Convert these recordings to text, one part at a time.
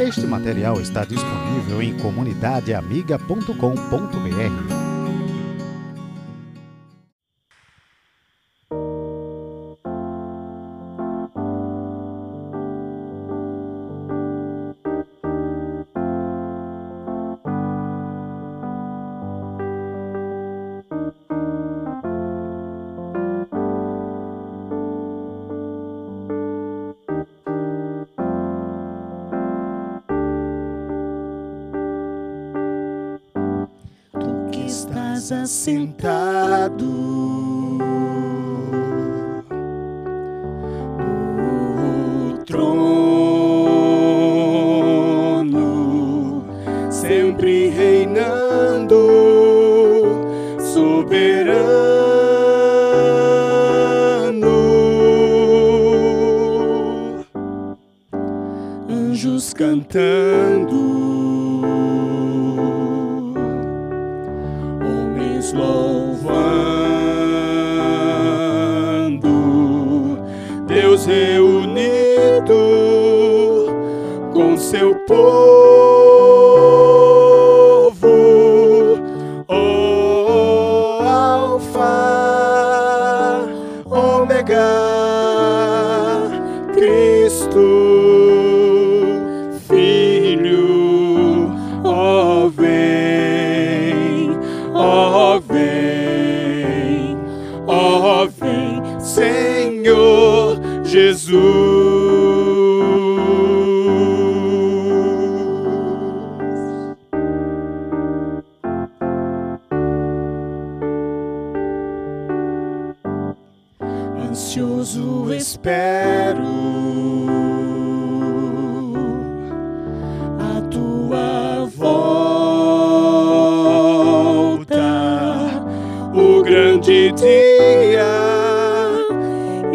Este material está disponível em comunidadeamiga.com.br.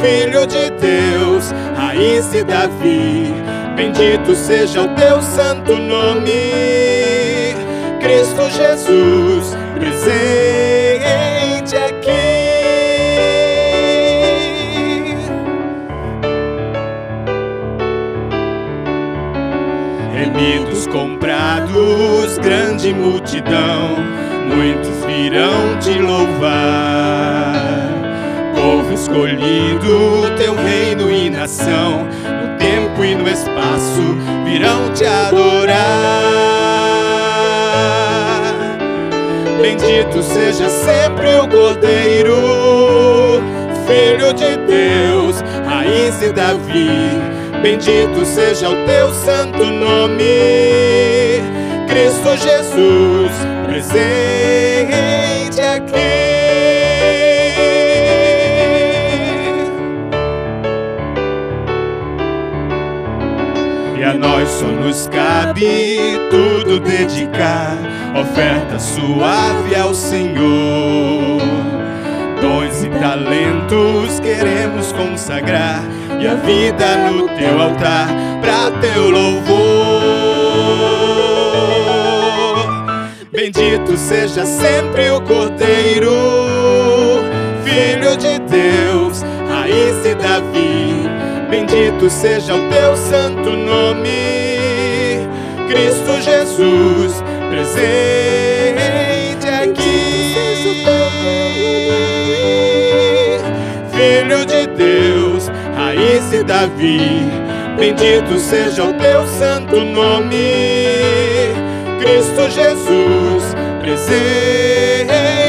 Filho de Deus, raiz de Davi. Bendito seja o teu santo nome. Cristo Jesus presente aqui. Remidos comprados, grande multidão, muitos virão te louvar. Povo escolhido, teu reino e nação, no tempo e no espaço virão te adorar. Bendito seja sempre o Cordeiro, Filho de Deus, raiz de Davi. Bendito seja o teu santo nome, Cristo Jesus, presente só nos cabe tudo dedicar, oferta suave ao Senhor. Dons e talentos queremos consagrar, e a vida no teu altar, pra teu louvor. Bendito seja sempre o Cordeiro, Filho de Deus, raiz de Davi. Bendito seja o teu santo nome, Cristo Jesus, presente aqui. Filho de Deus, raiz de Davi. Bendito seja o teu santo nome, Cristo Jesus, presente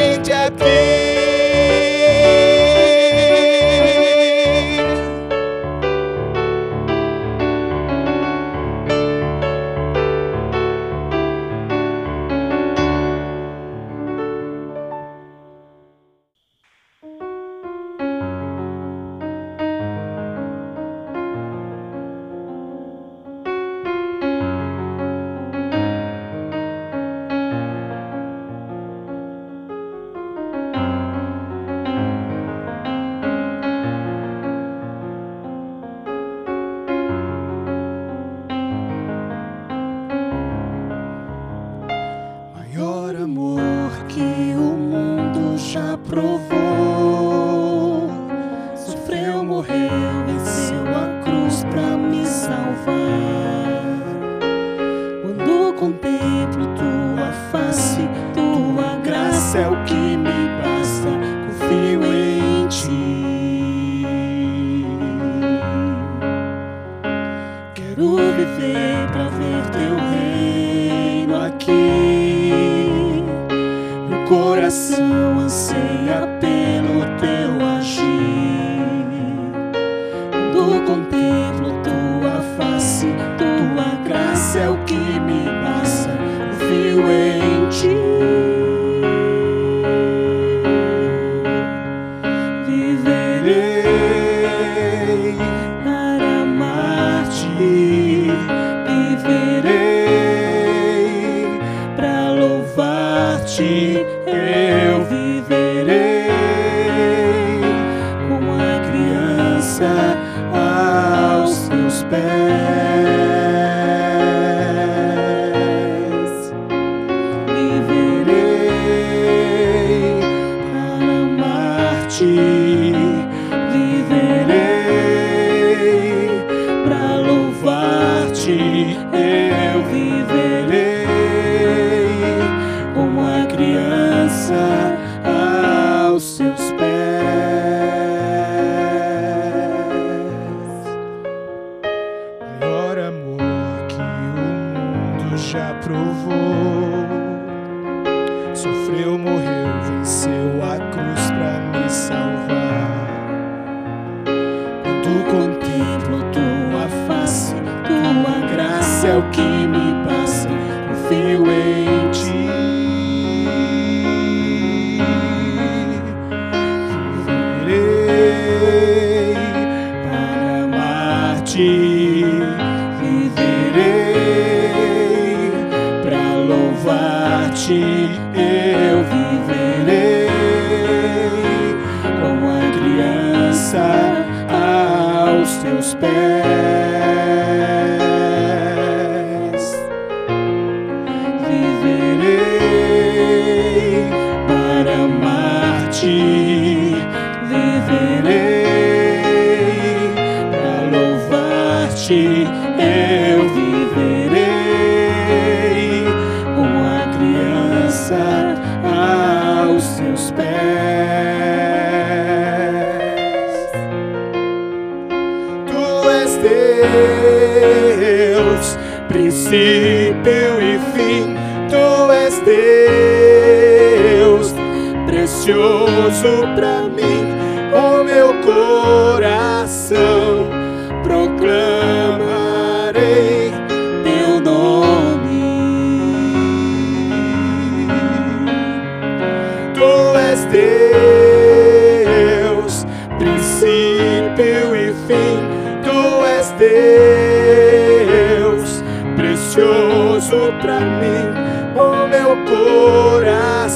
Sofreu, morreu, venceu a cruz pra me salvar. Quando contemplo tua face, tua graça é o que me aos teus pés. Precioso pra mim. O meu coração proclamarei teu nome. Tu és Deus, princípio e fim. Tu és Deus, precioso pra mim. O meu coração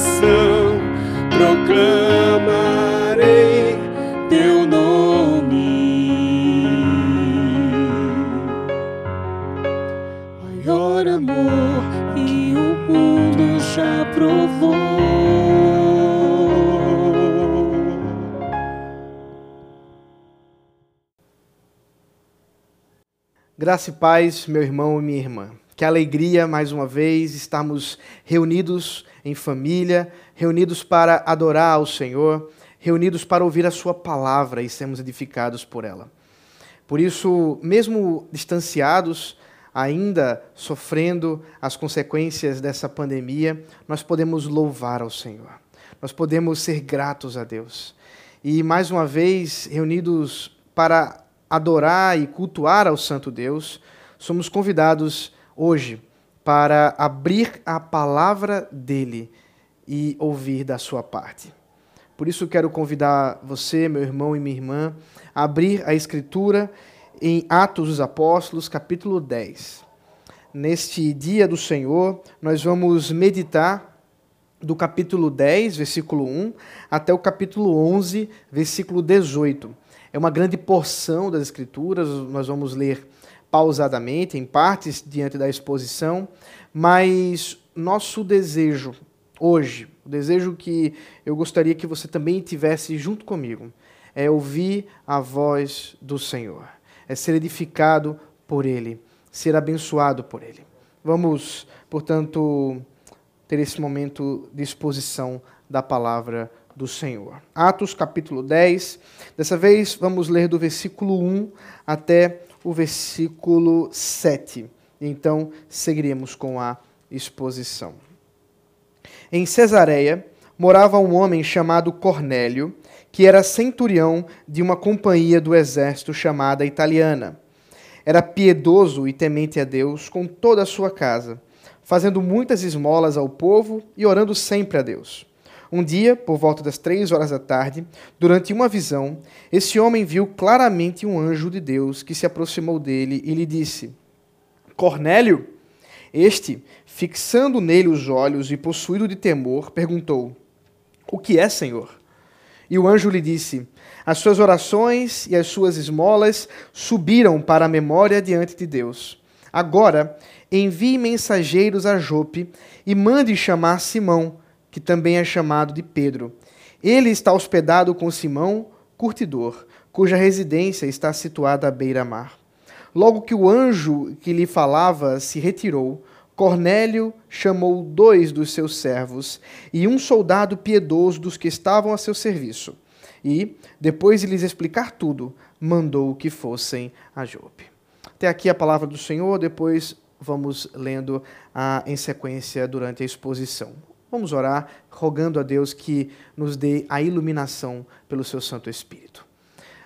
Graça e paz, meu irmão e minha irmã. Que alegria, mais uma vez, estarmos reunidos em família, reunidos para adorar ao Senhor, reunidos para ouvir a Sua palavra e sermos edificados por ela. Por isso, mesmo distanciados, ainda sofrendo as consequências dessa pandemia, nós podemos louvar ao Senhor. Nós podemos ser gratos a Deus. E mais uma vez, reunidos para adorar e cultuar ao Santo Deus, somos convidados hoje para abrir a palavra dele e ouvir da sua parte. Por isso quero convidar você, meu irmão e minha irmã, a abrir a escritura em Atos dos Apóstolos, capítulo 10. Neste dia do Senhor, nós vamos meditar do capítulo 10, versículo 1, até o capítulo 11, versículo 18. É uma grande porção das Escrituras, nós vamos ler pausadamente, em partes, diante da exposição, mas nosso desejo hoje, o desejo que eu gostaria que você também tivesse junto comigo, é ouvir a voz do Senhor, é ser edificado por Ele, ser abençoado por Ele. Vamos, portanto, ter esse momento de exposição da palavra do Senhor. Atos capítulo 10. Dessa vez vamos ler do versículo 1 até o versículo 7. Então seguiremos com a exposição. Em Cesareia morava um homem chamado Cornélio, que era centurião de uma companhia do exército chamada Italiana. Era piedoso e temente a Deus com toda a sua casa, fazendo muitas esmolas ao povo e orando sempre a Deus. Um dia, por volta das três horas da tarde, durante uma visão, esse homem viu claramente um anjo de Deus que se aproximou dele e lhe disse: Cornélio! Este, fixando nele os olhos e possuído de temor, perguntou: O que é, Senhor? E o anjo lhe disse: As suas orações e as suas esmolas subiram para a memória diante de Deus. Agora, envie mensageiros a Jope e mande chamar Simão que também é chamado de Pedro. Ele está hospedado com Simão, curtidor, cuja residência está situada à beira-mar. Logo que o anjo que lhe falava se retirou, Cornélio chamou dois dos seus servos e um soldado piedoso dos que estavam a seu serviço. E, depois de lhes explicar tudo, mandou que fossem a Jope. Até aqui a palavra do Senhor, depois vamos lendo a, em sequência durante a exposição. Vamos orar, rogando a Deus que nos dê a iluminação pelo seu Santo Espírito.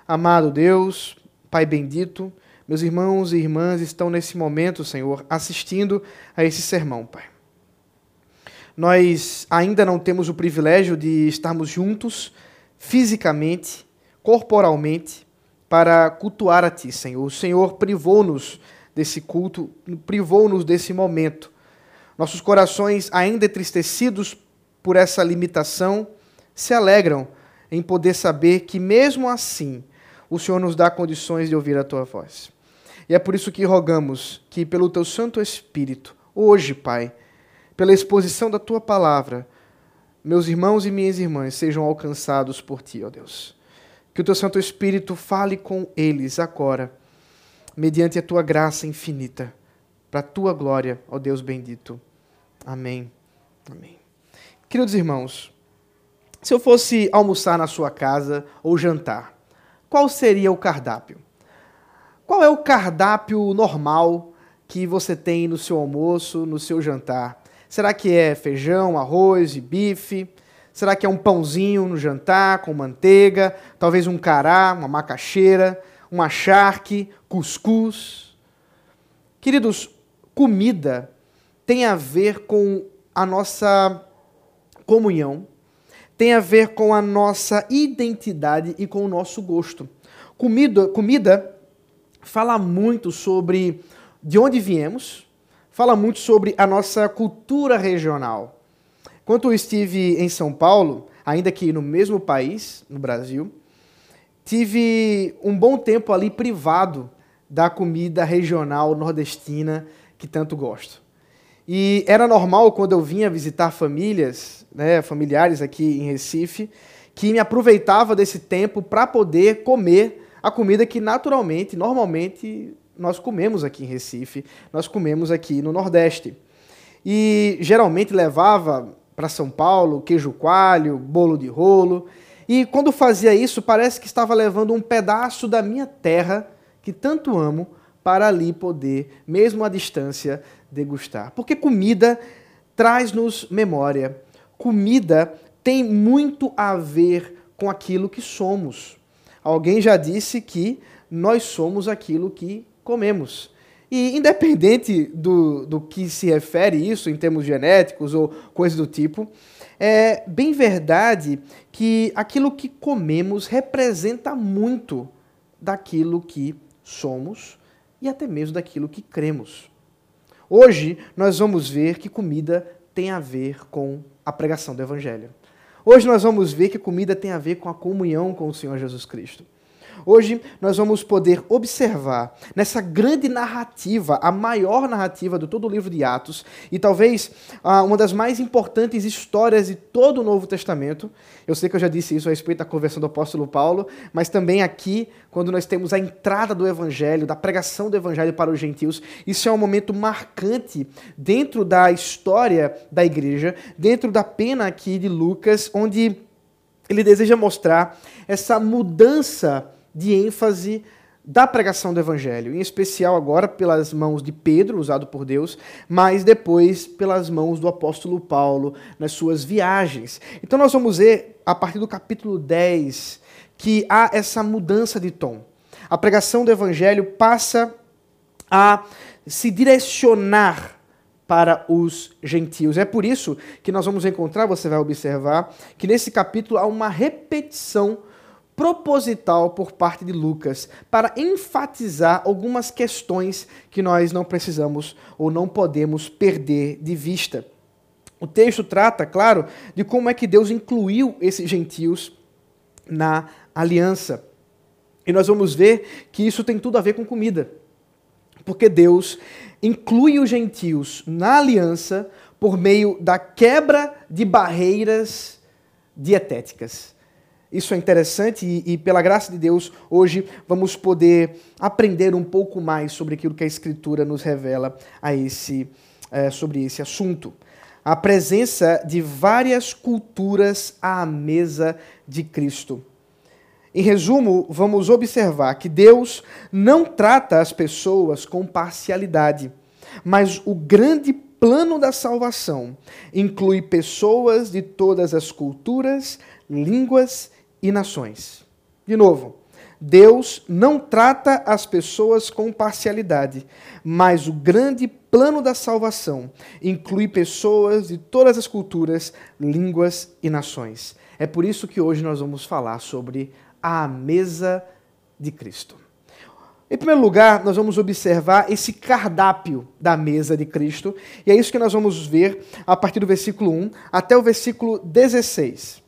Amado Deus, Pai bendito, meus irmãos e irmãs estão nesse momento, Senhor, assistindo a esse sermão, Pai. Nós ainda não temos o privilégio de estarmos juntos fisicamente, corporalmente, para cultuar a Ti, Senhor. O Senhor privou-nos desse culto, privou-nos desse momento nossos corações, ainda entristecidos por essa limitação, se alegram em poder saber que, mesmo assim, o Senhor nos dá condições de ouvir a tua voz. E é por isso que rogamos que, pelo teu Santo Espírito, hoje, Pai, pela exposição da tua palavra, meus irmãos e minhas irmãs sejam alcançados por ti, ó Deus. Que o teu Santo Espírito fale com eles agora, mediante a tua graça infinita, para a tua glória, ó Deus bendito. Amém. Amém. Queridos irmãos, se eu fosse almoçar na sua casa ou jantar, qual seria o cardápio? Qual é o cardápio normal que você tem no seu almoço, no seu jantar? Será que é feijão, arroz e bife? Será que é um pãozinho no jantar com manteiga, talvez um cará, uma macaxeira, uma charque, cuscuz? Queridos, comida tem a ver com a nossa comunhão, tem a ver com a nossa identidade e com o nosso gosto. Comida, comida fala muito sobre de onde viemos, fala muito sobre a nossa cultura regional. Quando eu estive em São Paulo, ainda que no mesmo país, no Brasil, tive um bom tempo ali privado da comida regional nordestina que tanto gosto. E era normal quando eu vinha visitar famílias, né, familiares aqui em Recife, que me aproveitava desse tempo para poder comer a comida que naturalmente, normalmente, nós comemos aqui em Recife, nós comemos aqui no Nordeste. E geralmente levava para São Paulo, queijo coalho, bolo de rolo. E quando fazia isso, parece que estava levando um pedaço da minha terra, que tanto amo, para ali poder, mesmo à distância, degustar. Porque comida traz-nos memória. Comida tem muito a ver com aquilo que somos. Alguém já disse que nós somos aquilo que comemos. E independente do, do que se refere isso em termos genéticos ou coisas do tipo, é bem verdade que aquilo que comemos representa muito daquilo que somos e até mesmo daquilo que cremos. Hoje nós vamos ver que comida tem a ver com a pregação do Evangelho. Hoje nós vamos ver que comida tem a ver com a comunhão com o Senhor Jesus Cristo. Hoje nós vamos poder observar nessa grande narrativa, a maior narrativa de todo o livro de Atos, e talvez ah, uma das mais importantes histórias de todo o Novo Testamento. Eu sei que eu já disse isso a respeito da conversão do apóstolo Paulo, mas também aqui, quando nós temos a entrada do Evangelho, da pregação do Evangelho para os gentios, isso é um momento marcante dentro da história da igreja, dentro da pena aqui de Lucas, onde ele deseja mostrar essa mudança de ênfase da pregação do evangelho, em especial agora pelas mãos de Pedro, usado por Deus, mas depois pelas mãos do apóstolo Paulo nas suas viagens. Então nós vamos ver a partir do capítulo 10 que há essa mudança de tom. A pregação do evangelho passa a se direcionar para os gentios. É por isso que nós vamos encontrar, você vai observar, que nesse capítulo há uma repetição proposital por parte de Lucas para enfatizar algumas questões que nós não precisamos ou não podemos perder de vista. O texto trata, claro, de como é que Deus incluiu esses gentios na aliança. E nós vamos ver que isso tem tudo a ver com comida. Porque Deus inclui os gentios na aliança por meio da quebra de barreiras dietéticas. Isso é interessante e, e, pela graça de Deus, hoje vamos poder aprender um pouco mais sobre aquilo que a Escritura nos revela a esse, é, sobre esse assunto. A presença de várias culturas à mesa de Cristo. Em resumo, vamos observar que Deus não trata as pessoas com parcialidade, mas o grande plano da salvação inclui pessoas de todas as culturas, línguas e nações. De novo, Deus não trata as pessoas com parcialidade, mas o grande plano da salvação inclui pessoas de todas as culturas, línguas e nações. É por isso que hoje nós vamos falar sobre a mesa de Cristo. Em primeiro lugar, nós vamos observar esse cardápio da mesa de Cristo, e é isso que nós vamos ver a partir do versículo 1 até o versículo 16.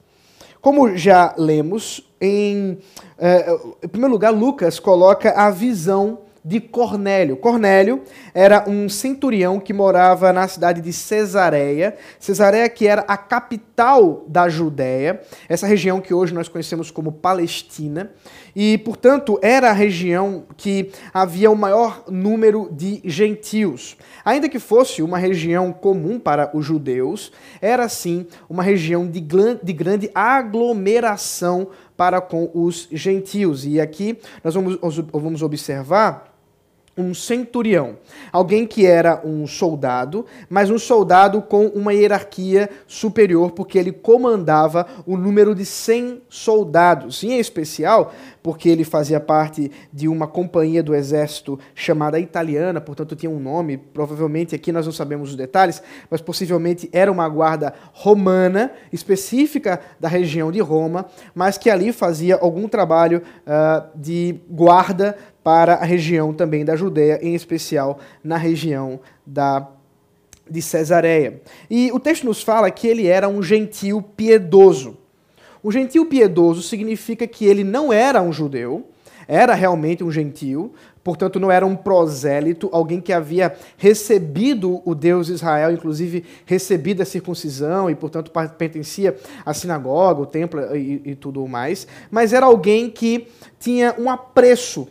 Como já lemos, em, eh, em primeiro lugar, Lucas coloca a visão de Cornélio. Cornélio era um centurião que morava na cidade de Cesareia. Cesareia que era a capital da Judéia, essa região que hoje nós conhecemos como Palestina. E, portanto, era a região que havia o maior número de gentios. Ainda que fosse uma região comum para os judeus, era sim uma região de, de grande aglomeração para com os gentios. E aqui nós vamos, vamos observar um centurião, alguém que era um soldado, mas um soldado com uma hierarquia superior, porque ele comandava o número de 100 soldados, em especial porque ele fazia parte de uma companhia do exército chamada italiana, portanto tinha um nome, provavelmente aqui nós não sabemos os detalhes, mas possivelmente era uma guarda romana, específica da região de Roma, mas que ali fazia algum trabalho uh, de guarda para a região também da Judéia, em especial na região da de Cesareia. E o texto nos fala que ele era um gentil piedoso. Um gentil piedoso significa que ele não era um judeu, era realmente um gentil, portanto não era um prosélito, alguém que havia recebido o Deus Israel, inclusive recebido a circuncisão e, portanto, pertencia à sinagoga, o templo e, e tudo mais, mas era alguém que tinha um apreço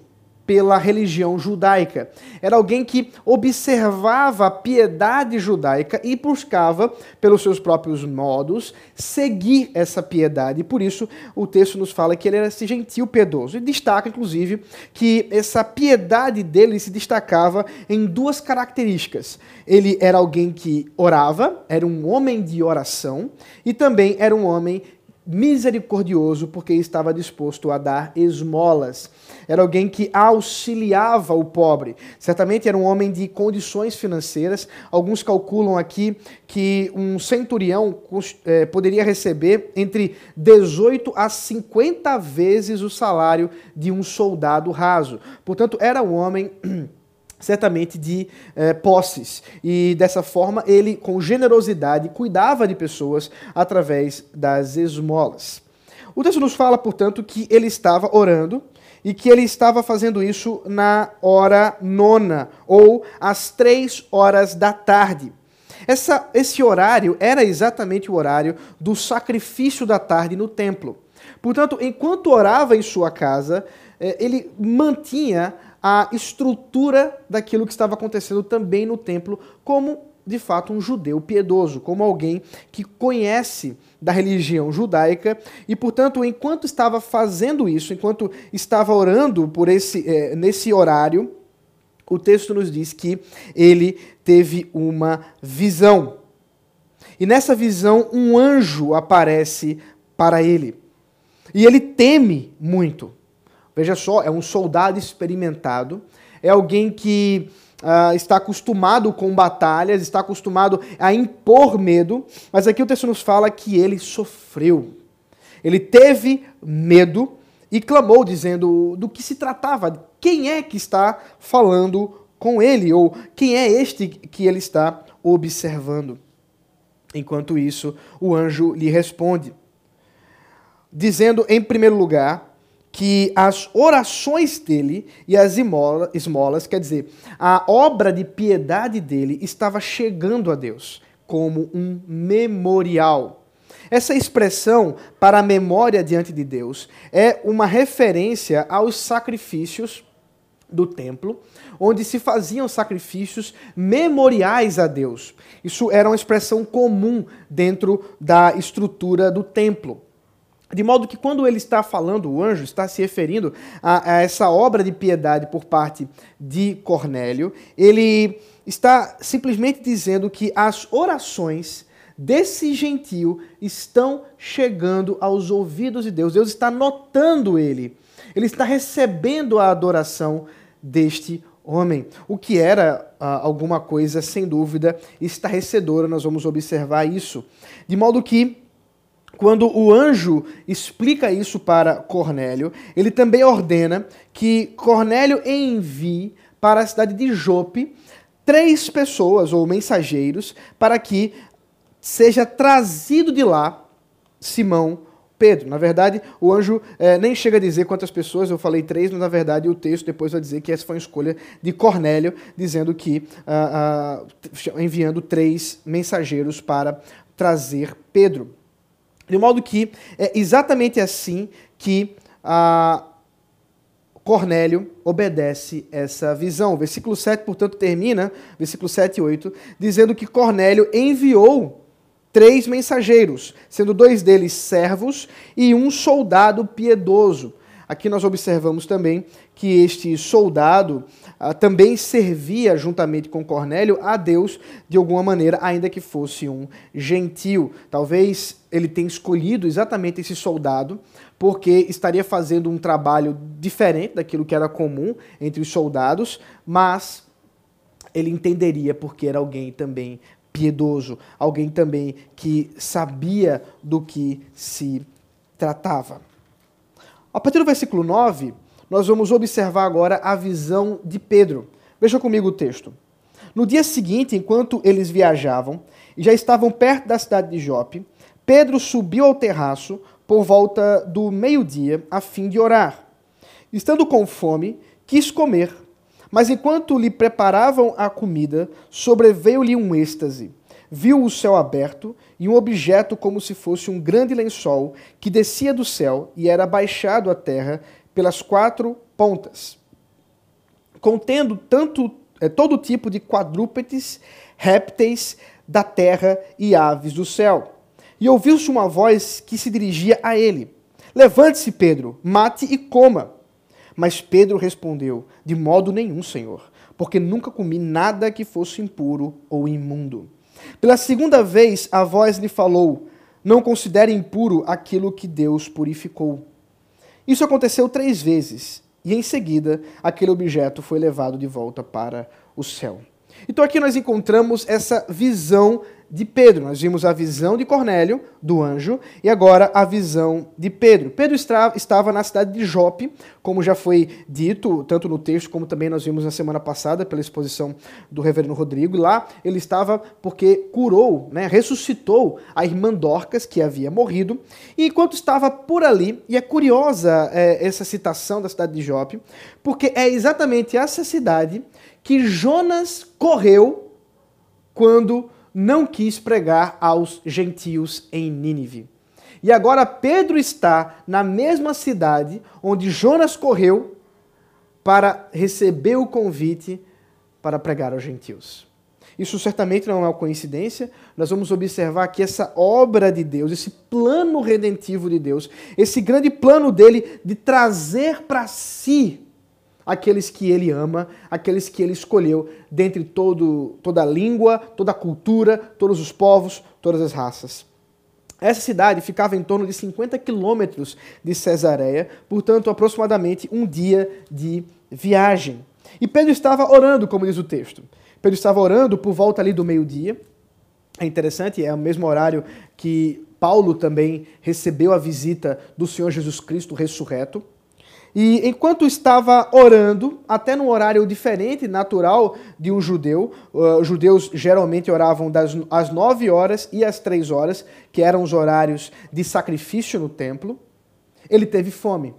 pela religião judaica. Era alguém que observava a piedade judaica e buscava, pelos seus próprios modos, seguir essa piedade. E por isso o texto nos fala que ele era esse gentil piedoso. E destaca, inclusive, que essa piedade dele se destacava em duas características. Ele era alguém que orava, era um homem de oração, e também era um homem misericordioso porque estava disposto a dar esmolas. Era alguém que auxiliava o pobre. Certamente era um homem de condições financeiras. Alguns calculam aqui que um centurião é, poderia receber entre 18 a 50 vezes o salário de um soldado raso. Portanto, era um homem certamente de eh, posses. E dessa forma, ele, com generosidade, cuidava de pessoas através das esmolas. O texto nos fala, portanto, que ele estava orando e que ele estava fazendo isso na hora nona, ou às três horas da tarde. Essa, esse horário era exatamente o horário do sacrifício da tarde no templo. Portanto, enquanto orava em sua casa, eh, ele mantinha a estrutura daquilo que estava acontecendo também no templo, como de fato um judeu piedoso, como alguém que conhece da religião judaica e, portanto, enquanto estava fazendo isso, enquanto estava orando por esse é, nesse horário, o texto nos diz que ele teve uma visão. E nessa visão, um anjo aparece para ele. E ele teme muito. Veja só, é um soldado experimentado, é alguém que uh, está acostumado com batalhas, está acostumado a impor medo, mas aqui o texto nos fala que ele sofreu. Ele teve medo e clamou, dizendo do que se tratava, quem é que está falando com ele, ou quem é este que ele está observando. Enquanto isso, o anjo lhe responde, dizendo, em primeiro lugar, que as orações dele e as esmolas, quer dizer, a obra de piedade dele estava chegando a Deus como um memorial. Essa expressão para a memória diante de Deus é uma referência aos sacrifícios do templo, onde se faziam sacrifícios memoriais a Deus. Isso era uma expressão comum dentro da estrutura do templo. De modo que quando ele está falando, o anjo está se referindo a, a, essa obra de piedade por parte de Cornélio, ele está simplesmente dizendo que as orações desse gentio estão chegando aos ouvidos de Deus. Deus está notando ele. Ele está recebendo a adoração deste homem, o que era ah, alguma coisa, sem dúvida, estarrecedora. Nós vamos observar isso. De modo que quando o anjo explica isso para Cornélio, ele também ordena que Cornélio envie para a cidade de Jope três pessoas ou mensageiros para que seja trazido de lá Simão Pedro. Na verdade, o anjo é, nem chega a dizer quantas pessoas, eu falei três, mas na verdade o texto depois vai dizer que essa foi uma escolha de Cornélio, dizendo que, ah, ah, enviando três mensageiros para trazer Pedro. De modo que é exatamente assim que a Cornélio obedece essa visão. O versículo 7, portanto, termina, versículo 7 e 8, dizendo que Cornélio enviou três mensageiros, sendo dois deles servos e um soldado piedoso. Aqui nós observamos também que este soldado ah, também servia juntamente com Cornélio a Deus de alguma maneira, ainda que fosse um gentil. Talvez ele tenha escolhido exatamente esse soldado porque estaria fazendo um trabalho diferente daquilo que era comum entre os soldados, mas ele entenderia porque era alguém também piedoso, alguém também que sabia do que se tratava. A partir do versículo 9, nós vamos observar agora a visão de Pedro. Veja comigo o texto. No dia seguinte, enquanto eles viajavam e já estavam perto da cidade de Jope, Pedro subiu ao terraço por volta do meio-dia a fim de orar. Estando com fome, quis comer, mas enquanto lhe preparavam a comida, sobreveio-lhe um êxtase. Viu o céu aberto e um objeto como se fosse um grande lençol que descia do céu e era baixado à terra pelas quatro pontas, contendo tanto é, todo tipo de quadrúpedes, répteis da terra e aves do céu. E ouviu-se uma voz que se dirigia a ele: Levante-se, Pedro, mate e coma. Mas Pedro respondeu: De modo nenhum, Senhor, porque nunca comi nada que fosse impuro ou imundo. Pela segunda vez, a voz lhe falou: Não considere impuro aquilo que Deus purificou. Isso aconteceu três vezes, e em seguida aquele objeto foi levado de volta para o céu. Então aqui nós encontramos essa visão de Pedro. Nós vimos a visão de Cornélio, do anjo, e agora a visão de Pedro. Pedro estava na cidade de Jope, como já foi dito, tanto no texto como também nós vimos na semana passada pela exposição do reverendo Rodrigo. Lá ele estava porque curou, né, ressuscitou a irmã Dorcas, que havia morrido. E enquanto estava por ali, e é curiosa é, essa citação da cidade de Jope, porque é exatamente essa cidade que Jonas correu quando não quis pregar aos gentios em Nínive. E agora Pedro está na mesma cidade onde Jonas correu para receber o convite para pregar aos gentios. Isso certamente não é uma coincidência. Nós vamos observar aqui essa obra de Deus, esse plano redentivo de Deus, esse grande plano dele de trazer para si aqueles que ele ama, aqueles que ele escolheu dentre todo, toda a língua, toda a cultura, todos os povos, todas as raças. Essa cidade ficava em torno de 50 quilômetros de Cesareia, portanto, aproximadamente um dia de viagem. E Pedro estava orando, como diz o texto. Pedro estava orando por volta ali do meio-dia. É interessante, é o mesmo horário que Paulo também recebeu a visita do Senhor Jesus Cristo ressurreto. E enquanto estava orando, até num horário diferente, natural de um judeu, uh, judeus geralmente oravam das, às 9 horas e às 3 horas, que eram os horários de sacrifício no templo, ele teve fome.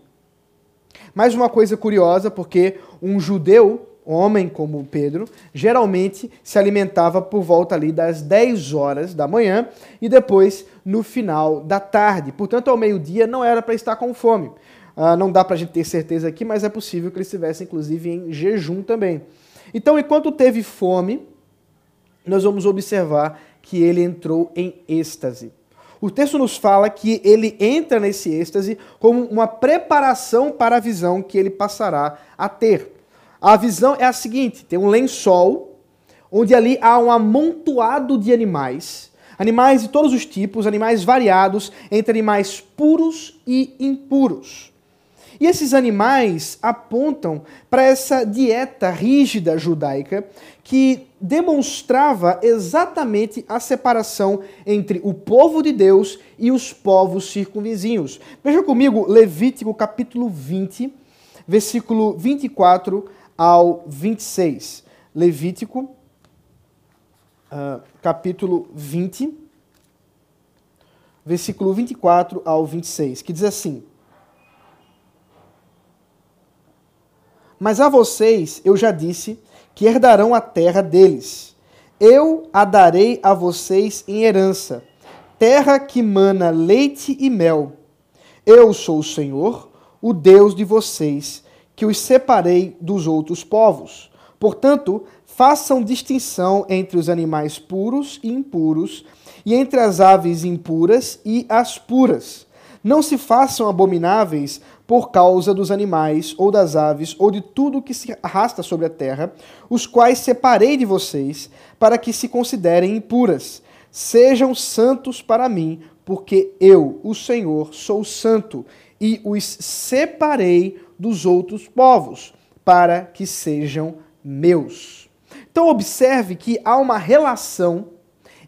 Mais uma coisa curiosa, porque um judeu, homem como Pedro, geralmente se alimentava por volta ali das 10 horas da manhã e depois no final da tarde. Portanto, ao meio-dia não era para estar com fome. Uh, não dá para a gente ter certeza aqui, mas é possível que ele estivesse, inclusive, em jejum também. Então, enquanto teve fome, nós vamos observar que ele entrou em êxtase. O texto nos fala que ele entra nesse êxtase como uma preparação para a visão que ele passará a ter. A visão é a seguinte: tem um lençol, onde ali há um amontoado de animais, animais de todos os tipos, animais variados, entre animais puros e impuros. E esses animais apontam para essa dieta rígida judaica que demonstrava exatamente a separação entre o povo de Deus e os povos circunvizinhos. Veja comigo Levítico capítulo 20, versículo 24 ao 26. Levítico, uh, capítulo 20, versículo 24 ao 26, que diz assim: Mas a vocês eu já disse que herdarão a terra deles. Eu a darei a vocês em herança, terra que mana leite e mel. Eu sou o Senhor, o Deus de vocês, que os separei dos outros povos. Portanto, façam distinção entre os animais puros e impuros, e entre as aves impuras e as puras Não se façam abomináveis por causa dos animais, ou das aves, ou de tudo que se arrasta sobre a terra, os quais separei de vocês, para que se considerem impuras. Sejam santos para mim, porque eu, o Senhor, sou santo, e os separei dos outros povos, para que sejam meus. Então, observe que há uma relação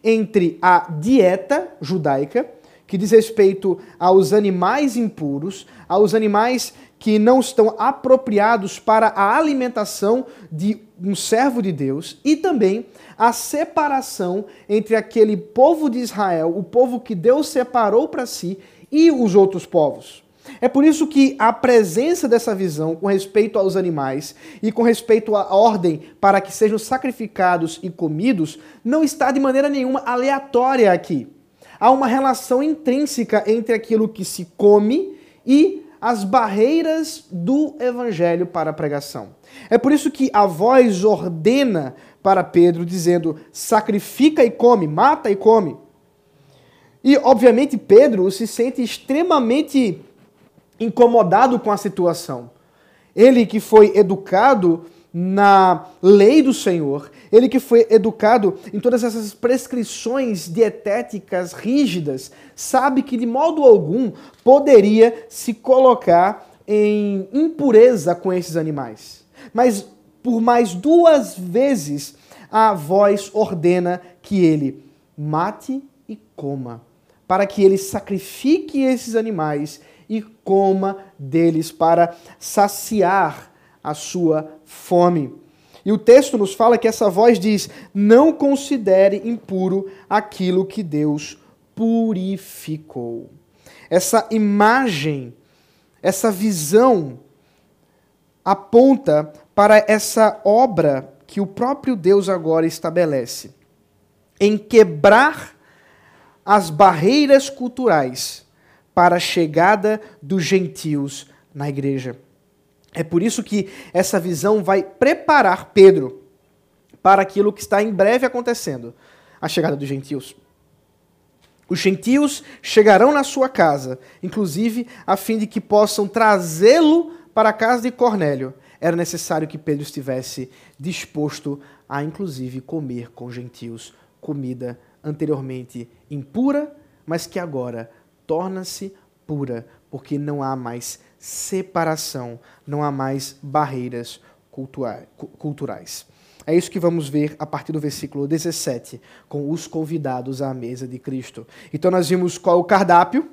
entre a dieta judaica que diz respeito aos animais impuros, aos animais que não estão apropriados para a alimentação de um servo de Deus, e também a separação entre aquele povo de Israel, o povo que Deus separou para si, e os outros povos. É por isso que a presença dessa visão com respeito aos animais e com respeito à ordem para que sejam sacrificados e comidos não está de maneira nenhuma aleatória aqui há uma relação intrínseca entre aquilo que se come e as barreiras do evangelho para a pregação. É por isso que a voz ordena para Pedro, dizendo: sacrifica e come, mata e come. E, obviamente, Pedro se sente extremamente incomodado com a situação. Ele que foi educado na lei do Senhor, ele que foi educado em todas essas prescrições dietéticas rígidas, sabe que de modo algum poderia se colocar em impureza com esses animais. Mas por mais duas vezes a voz ordena que ele mate e coma, para que ele sacrifique esses animais e coma deles para saciar a sua fome. E o texto nos fala que essa voz diz: Não considere impuro aquilo que Deus purificou. Essa imagem, essa visão, aponta para essa obra que o próprio Deus agora estabelece em quebrar as barreiras culturais para a chegada dos gentios na igreja. É por isso que essa visão vai preparar Pedro para aquilo que está em breve acontecendo a chegada dos gentios. Os gentios chegarão na sua casa, inclusive a fim de que possam trazê-lo para a casa de Cornélio. Era necessário que Pedro estivesse disposto a, inclusive, comer com gentios comida anteriormente impura, mas que agora torna-se pura, porque não há mais separação, não há mais barreiras culturais. É isso que vamos ver a partir do versículo 17, com os convidados à mesa de Cristo. Então nós vimos qual o cardápio.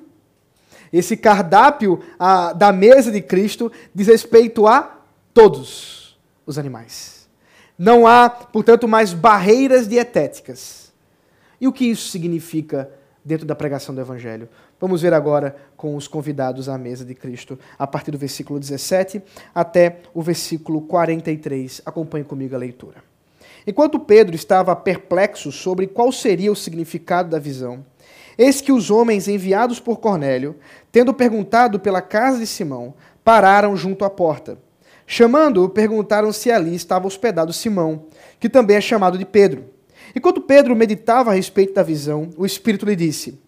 Esse cardápio a, da mesa de Cristo diz respeito a todos os animais. Não há, portanto, mais barreiras dietéticas. E o que isso significa dentro da pregação do Evangelho? Vamos ver agora com os convidados à mesa de Cristo, a partir do versículo 17 até o versículo 43. Acompanhe comigo a leitura. Enquanto Pedro estava perplexo sobre qual seria o significado da visão, eis que os homens enviados por Cornélio, tendo perguntado pela casa de Simão, pararam junto à porta. Chamando-o, perguntaram se ali estava hospedado Simão, que também é chamado de Pedro. Enquanto Pedro meditava a respeito da visão, o Espírito lhe disse: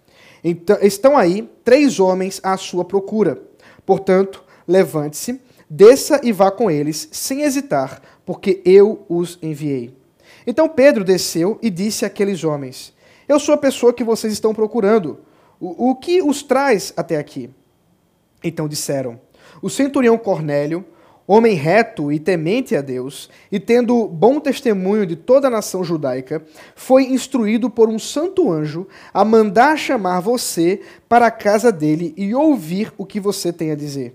então, estão aí três homens à sua procura. Portanto, levante-se, desça e vá com eles, sem hesitar, porque eu os enviei. Então Pedro desceu e disse àqueles homens: Eu sou a pessoa que vocês estão procurando. O, o que os traz até aqui? Então disseram: O centurião Cornélio homem reto e temente a Deus, e tendo bom testemunho de toda a nação judaica, foi instruído por um santo anjo a mandar chamar você para a casa dele e ouvir o que você tem a dizer.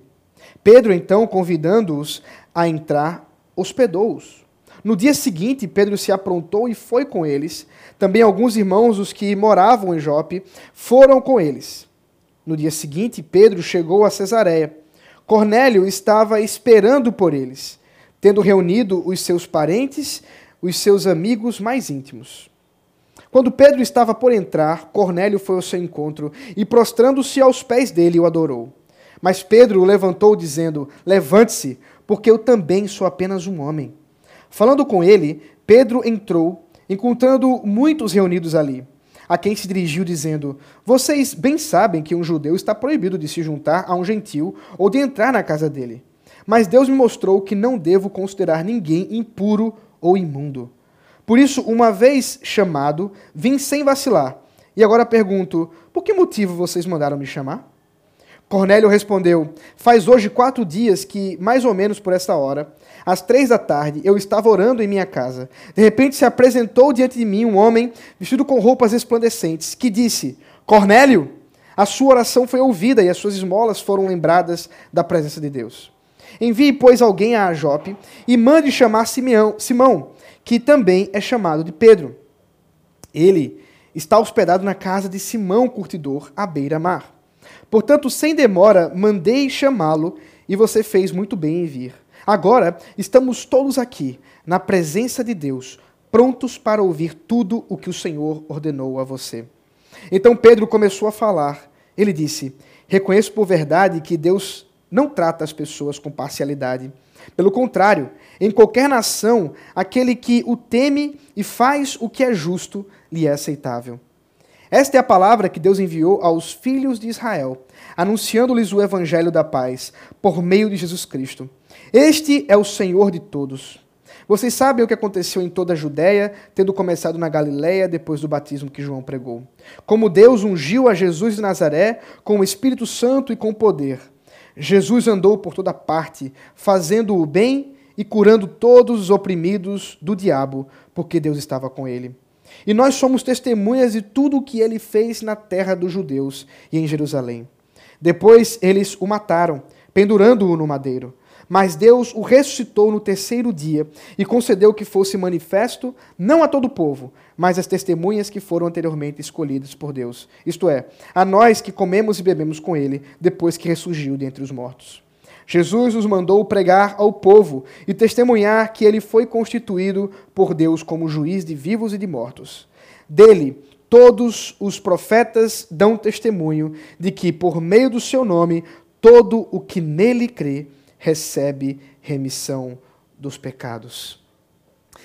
Pedro, então, convidando-os a entrar, hospedou-os. No dia seguinte, Pedro se aprontou e foi com eles. Também alguns irmãos, os que moravam em Jope, foram com eles. No dia seguinte, Pedro chegou a Cesareia Cornélio estava esperando por eles, tendo reunido os seus parentes, os seus amigos mais íntimos. Quando Pedro estava por entrar, Cornélio foi ao seu encontro e, prostrando-se aos pés dele, o adorou. Mas Pedro o levantou, dizendo: Levante-se, porque eu também sou apenas um homem. Falando com ele, Pedro entrou, encontrando muitos reunidos ali. A quem se dirigiu, dizendo: Vocês bem sabem que um judeu está proibido de se juntar a um gentil ou de entrar na casa dele. Mas Deus me mostrou que não devo considerar ninguém impuro ou imundo. Por isso, uma vez chamado, vim sem vacilar. E agora pergunto: por que motivo vocês mandaram me chamar? Cornélio respondeu: Faz hoje quatro dias que, mais ou menos por esta hora, às três da tarde, eu estava orando em minha casa. De repente se apresentou diante de mim um homem vestido com roupas resplandecentes, que disse: Cornélio, a sua oração foi ouvida e as suas esmolas foram lembradas da presença de Deus. Envie, pois, alguém a Jope e mande chamar Simeão, Simão, que também é chamado de Pedro. Ele está hospedado na casa de Simão Curtidor, à beira-mar. Portanto, sem demora, mandei chamá-lo e você fez muito bem em vir. Agora estamos todos aqui, na presença de Deus, prontos para ouvir tudo o que o Senhor ordenou a você. Então Pedro começou a falar. Ele disse: Reconheço por verdade que Deus não trata as pessoas com parcialidade. Pelo contrário, em qualquer nação, aquele que o teme e faz o que é justo lhe é aceitável. Esta é a palavra que Deus enviou aos filhos de Israel, anunciando-lhes o evangelho da paz, por meio de Jesus Cristo. Este é o Senhor de todos. Vocês sabem o que aconteceu em toda a Judéia, tendo começado na Galiléia depois do batismo que João pregou. Como Deus ungiu a Jesus de Nazaré com o Espírito Santo e com poder. Jesus andou por toda parte, fazendo o bem e curando todos os oprimidos do diabo, porque Deus estava com ele. E nós somos testemunhas de tudo o que ele fez na terra dos judeus e em Jerusalém. Depois eles o mataram, pendurando-o no madeiro. Mas Deus o ressuscitou no terceiro dia e concedeu que fosse manifesto não a todo o povo, mas às testemunhas que foram anteriormente escolhidas por Deus, isto é, a nós que comemos e bebemos com ele depois que ressurgiu dentre os mortos. Jesus nos mandou pregar ao povo e testemunhar que ele foi constituído por Deus como juiz de vivos e de mortos. Dele, todos os profetas dão testemunho de que, por meio do seu nome, todo o que nele crê recebe remissão dos pecados.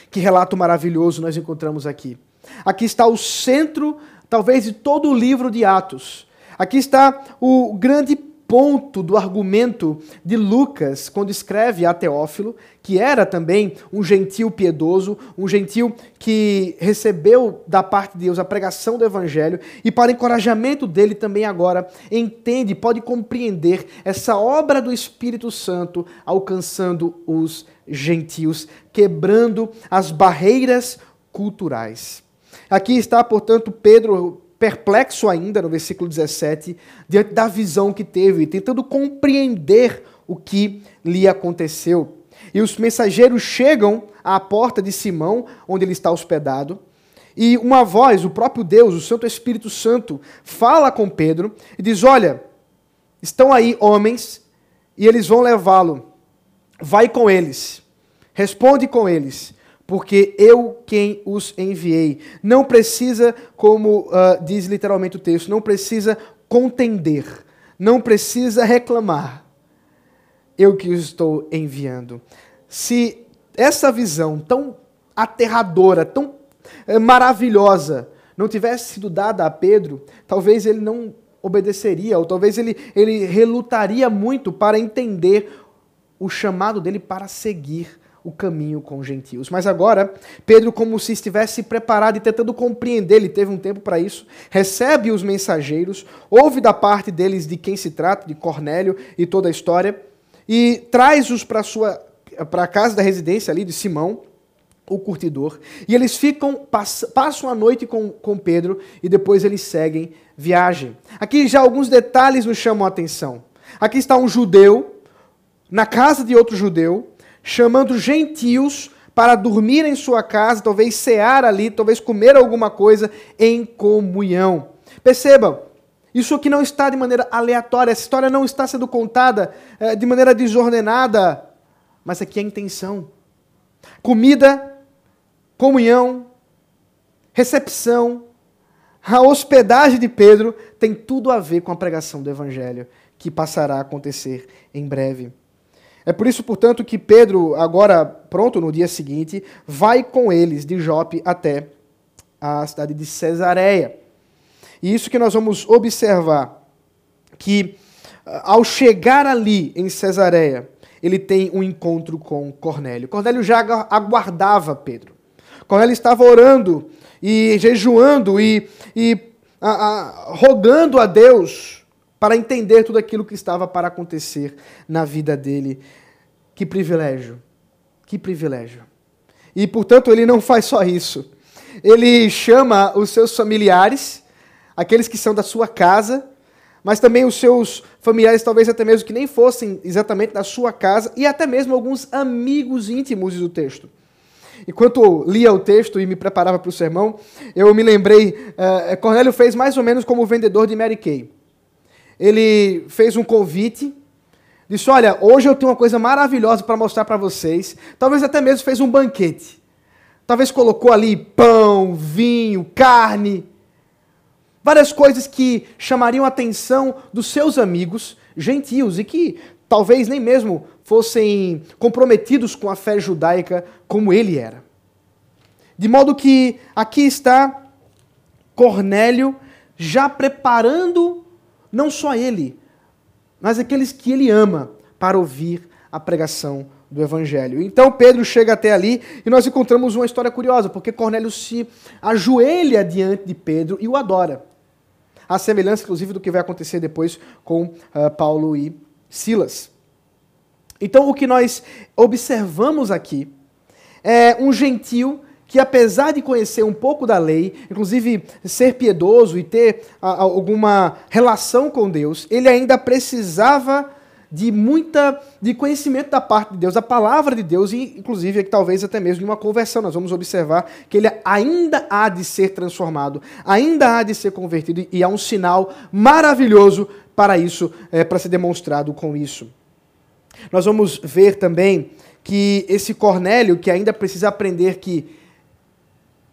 Que relato maravilhoso nós encontramos aqui. Aqui está o centro, talvez, de todo o livro de Atos. Aqui está o grande ponto do argumento de Lucas quando escreve a Teófilo, que era também um gentil piedoso, um gentil que recebeu da parte de Deus a pregação do evangelho e para encorajamento dele também agora entende, pode compreender essa obra do Espírito Santo alcançando os gentios, quebrando as barreiras culturais. Aqui está, portanto, Pedro perplexo ainda no versículo 17, diante da visão que teve, tentando compreender o que lhe aconteceu. E os mensageiros chegam à porta de Simão, onde ele está hospedado, e uma voz, o próprio Deus, o Santo Espírito Santo, fala com Pedro e diz: Olha, estão aí homens e eles vão levá-lo. Vai com eles, responde com eles porque eu quem os enviei. Não precisa, como uh, diz literalmente o texto, não precisa contender, não precisa reclamar. Eu que os estou enviando. Se essa visão tão aterradora, tão uh, maravilhosa, não tivesse sido dada a Pedro, talvez ele não obedeceria, ou talvez ele, ele relutaria muito para entender o chamado dele para seguir o caminho com os gentios. Mas agora, Pedro, como se estivesse preparado e tentando compreender, ele teve um tempo para isso, recebe os mensageiros, ouve da parte deles de quem se trata, de Cornélio e toda a história, e traz-os para para a casa da residência ali de Simão, o curtidor, e eles ficam, passam a noite com, com Pedro e depois eles seguem viagem. Aqui já alguns detalhes nos chamam a atenção. Aqui está um judeu, na casa de outro judeu, chamando gentios para dormir em sua casa, talvez cear ali, talvez comer alguma coisa em comunhão. Percebam, isso aqui não está de maneira aleatória, essa história não está sendo contada é, de maneira desordenada, mas aqui é a intenção. Comida, comunhão, recepção, a hospedagem de Pedro tem tudo a ver com a pregação do Evangelho, que passará a acontecer em breve. É por isso, portanto, que Pedro, agora pronto no dia seguinte, vai com eles de Jope até a cidade de Cesareia. E isso que nós vamos observar, que ah, ao chegar ali em Cesareia, ele tem um encontro com Cornélio. Cornélio já aguardava Pedro. Cornélio estava orando e jejuando e, e a, a, rogando a Deus para entender tudo aquilo que estava para acontecer na vida dele. Que privilégio! Que privilégio! E portanto ele não faz só isso. Ele chama os seus familiares, aqueles que são da sua casa, mas também os seus familiares, talvez até mesmo que nem fossem exatamente da sua casa, e até mesmo alguns amigos íntimos do texto. Enquanto lia o texto e me preparava para o sermão, eu me lembrei, uh, Cornélio fez mais ou menos como o vendedor de Mary Kay. Ele fez um convite, disse, olha, hoje eu tenho uma coisa maravilhosa para mostrar para vocês. Talvez até mesmo fez um banquete. Talvez colocou ali pão, vinho, carne, Várias coisas que chamariam a atenção dos seus amigos gentios e que talvez nem mesmo fossem comprometidos com a fé judaica como ele era. De modo que aqui está Cornélio já preparando não só ele, mas aqueles que ele ama para ouvir a pregação do Evangelho. Então Pedro chega até ali e nós encontramos uma história curiosa, porque Cornélio se ajoelha diante de Pedro e o adora a semelhança, inclusive, do que vai acontecer depois com uh, Paulo e Silas. Então, o que nós observamos aqui é um gentil que, apesar de conhecer um pouco da lei, inclusive ser piedoso e ter uh, alguma relação com Deus, ele ainda precisava de muita de conhecimento da parte de Deus, da palavra de Deus e inclusive talvez até mesmo de uma conversão. Nós vamos observar que ele ainda há de ser transformado, ainda há de ser convertido e há um sinal maravilhoso para isso, é, para ser demonstrado com isso. Nós vamos ver também que esse Cornélio que ainda precisa aprender que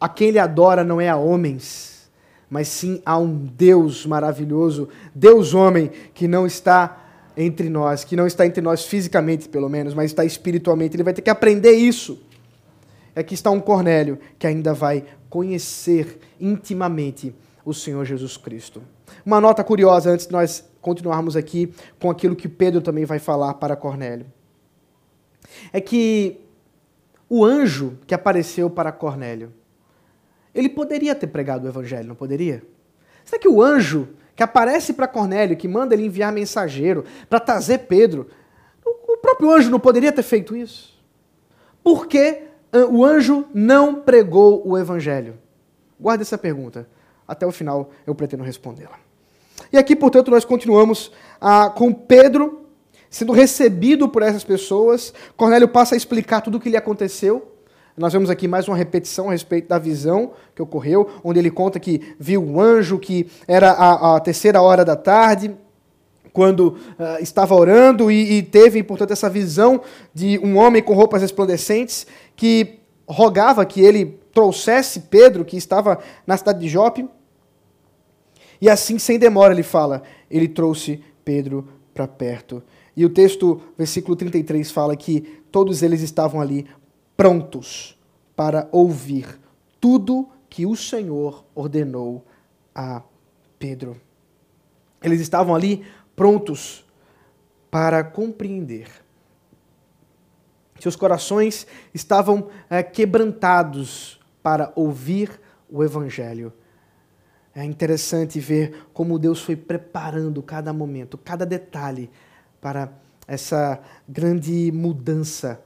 a quem ele adora não é a homens, mas sim a um Deus maravilhoso, Deus homem que não está entre nós, que não está entre nós fisicamente, pelo menos, mas está espiritualmente. Ele vai ter que aprender isso. Aqui está um Cornélio que ainda vai conhecer intimamente o Senhor Jesus Cristo. Uma nota curiosa antes de nós continuarmos aqui com aquilo que Pedro também vai falar para Cornélio. É que o anjo que apareceu para Cornélio, ele poderia ter pregado o evangelho, não poderia? Será que o anjo que aparece para Cornélio, que manda ele enviar mensageiro para trazer Pedro. O próprio anjo não poderia ter feito isso. Por que o anjo não pregou o evangelho? Guarde essa pergunta. Até o final eu pretendo respondê-la. E aqui, portanto, nós continuamos ah, com Pedro sendo recebido por essas pessoas. Cornélio passa a explicar tudo o que lhe aconteceu. Nós vemos aqui mais uma repetição a respeito da visão que ocorreu, onde ele conta que viu um anjo, que era a, a terceira hora da tarde, quando uh, estava orando, e, e teve, portanto, essa visão de um homem com roupas resplandecentes que rogava que ele trouxesse Pedro, que estava na cidade de Jope. E assim, sem demora, ele fala: ele trouxe Pedro para perto. E o texto, versículo 33, fala que todos eles estavam ali prontos para ouvir tudo que o Senhor ordenou a Pedro. Eles estavam ali prontos para compreender. Seus corações estavam é, quebrantados para ouvir o Evangelho. É interessante ver como Deus foi preparando cada momento, cada detalhe para essa grande mudança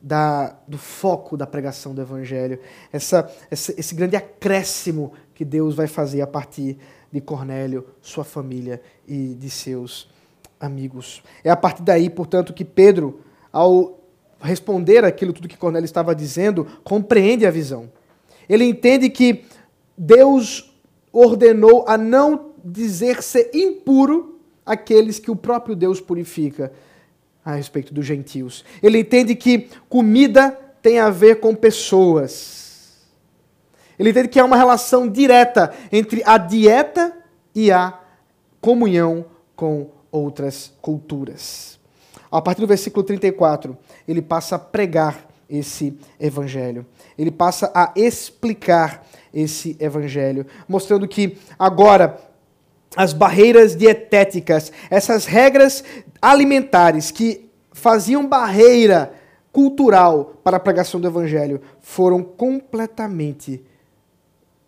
da, do foco da pregação do Evangelho, essa, essa, esse grande acréscimo que Deus vai fazer a partir de Cornélio, sua família e de seus amigos. É a partir daí, portanto, que Pedro, ao responder aquilo tudo que Cornélio estava dizendo, compreende a visão. Ele entende que Deus ordenou a não dizer ser impuro aqueles que o próprio Deus purifica a respeito dos gentios. Ele entende que comida tem a ver com pessoas. Ele entende que há uma relação direta entre a dieta e a comunhão com outras culturas. A partir do versículo 34, ele passa a pregar esse evangelho. Ele passa a explicar esse evangelho, mostrando que agora as barreiras dietéticas, essas regras alimentares que faziam barreira cultural para a pregação do evangelho, foram completamente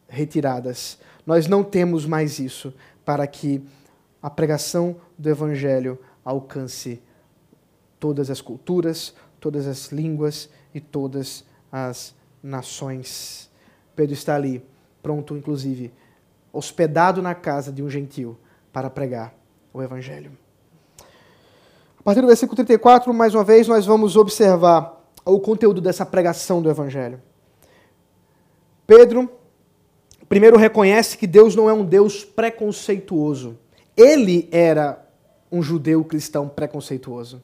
retiradas. Nós não temos mais isso para que a pregação do evangelho alcance todas as culturas, todas as línguas e todas as nações. Pedro está ali, pronto, inclusive, hospedado na casa de um gentil para pregar o Evangelho. A partir do versículo 34, mais uma vez, nós vamos observar o conteúdo dessa pregação do Evangelho. Pedro, primeiro, reconhece que Deus não é um Deus preconceituoso. Ele era um judeu cristão preconceituoso.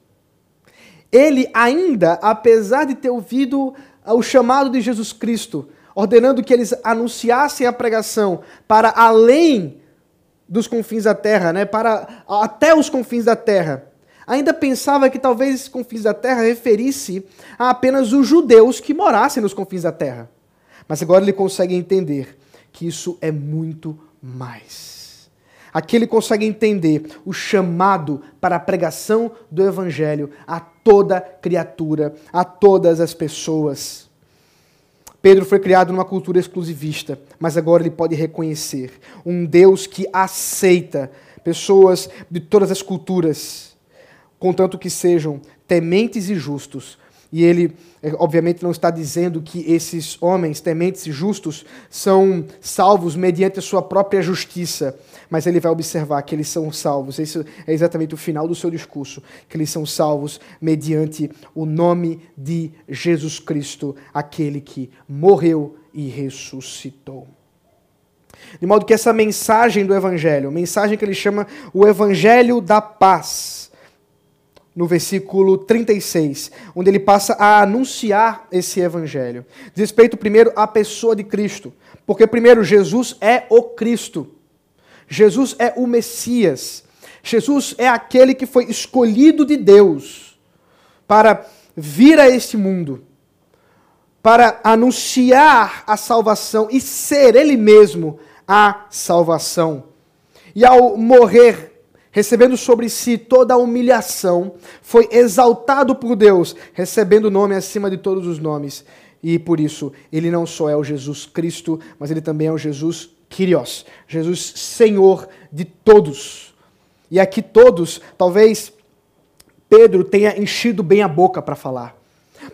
Ele ainda, apesar de ter ouvido o chamado de Jesus Cristo, ordenando que eles anunciassem a pregação para além dos confins da terra, né, para até os confins da terra. Ainda pensava que talvez os confins da terra referisse a apenas os judeus que morassem nos confins da terra. Mas agora ele consegue entender que isso é muito mais. Aqui ele consegue entender o chamado para a pregação do evangelho a toda criatura, a todas as pessoas. Pedro foi criado numa cultura exclusivista, mas agora ele pode reconhecer um Deus que aceita pessoas de todas as culturas, contanto que sejam tementes e justos, e ele, é, obviamente, não está dizendo que esses homens tementes e justos são salvos mediante a sua própria justiça, mas ele vai observar que eles são salvos. Esse é exatamente o final do seu discurso, que eles são salvos mediante o nome de Jesus Cristo, aquele que morreu e ressuscitou. De modo que essa mensagem do Evangelho, mensagem que ele chama o Evangelho da Paz, no versículo 36, onde ele passa a anunciar esse evangelho. Diz respeito primeiro à pessoa de Cristo, porque primeiro Jesus é o Cristo. Jesus é o Messias. Jesus é aquele que foi escolhido de Deus para vir a este mundo, para anunciar a salvação e ser ele mesmo a salvação. E ao morrer recebendo sobre si toda a humilhação, foi exaltado por Deus, recebendo o nome acima de todos os nomes. E por isso, ele não só é o Jesus Cristo, mas ele também é o Jesus Kyrios, Jesus Senhor de todos. E aqui todos, talvez Pedro tenha enchido bem a boca para falar.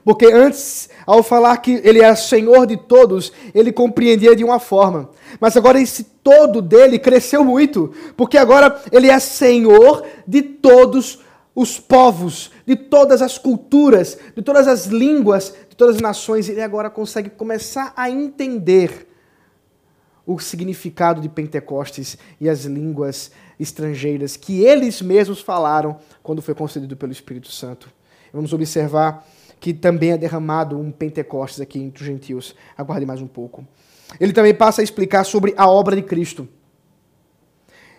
Porque antes, ao falar que ele é Senhor de todos, ele compreendia de uma forma. Mas agora esse todo dele cresceu muito, porque agora ele é Senhor de todos os povos, de todas as culturas, de todas as línguas, de todas as nações. Ele agora consegue começar a entender o significado de Pentecostes e as línguas estrangeiras que eles mesmos falaram quando foi concedido pelo Espírito Santo. Vamos observar que também é derramado um Pentecostes aqui entre os gentios. Aguarde mais um pouco. Ele também passa a explicar sobre a obra de Cristo.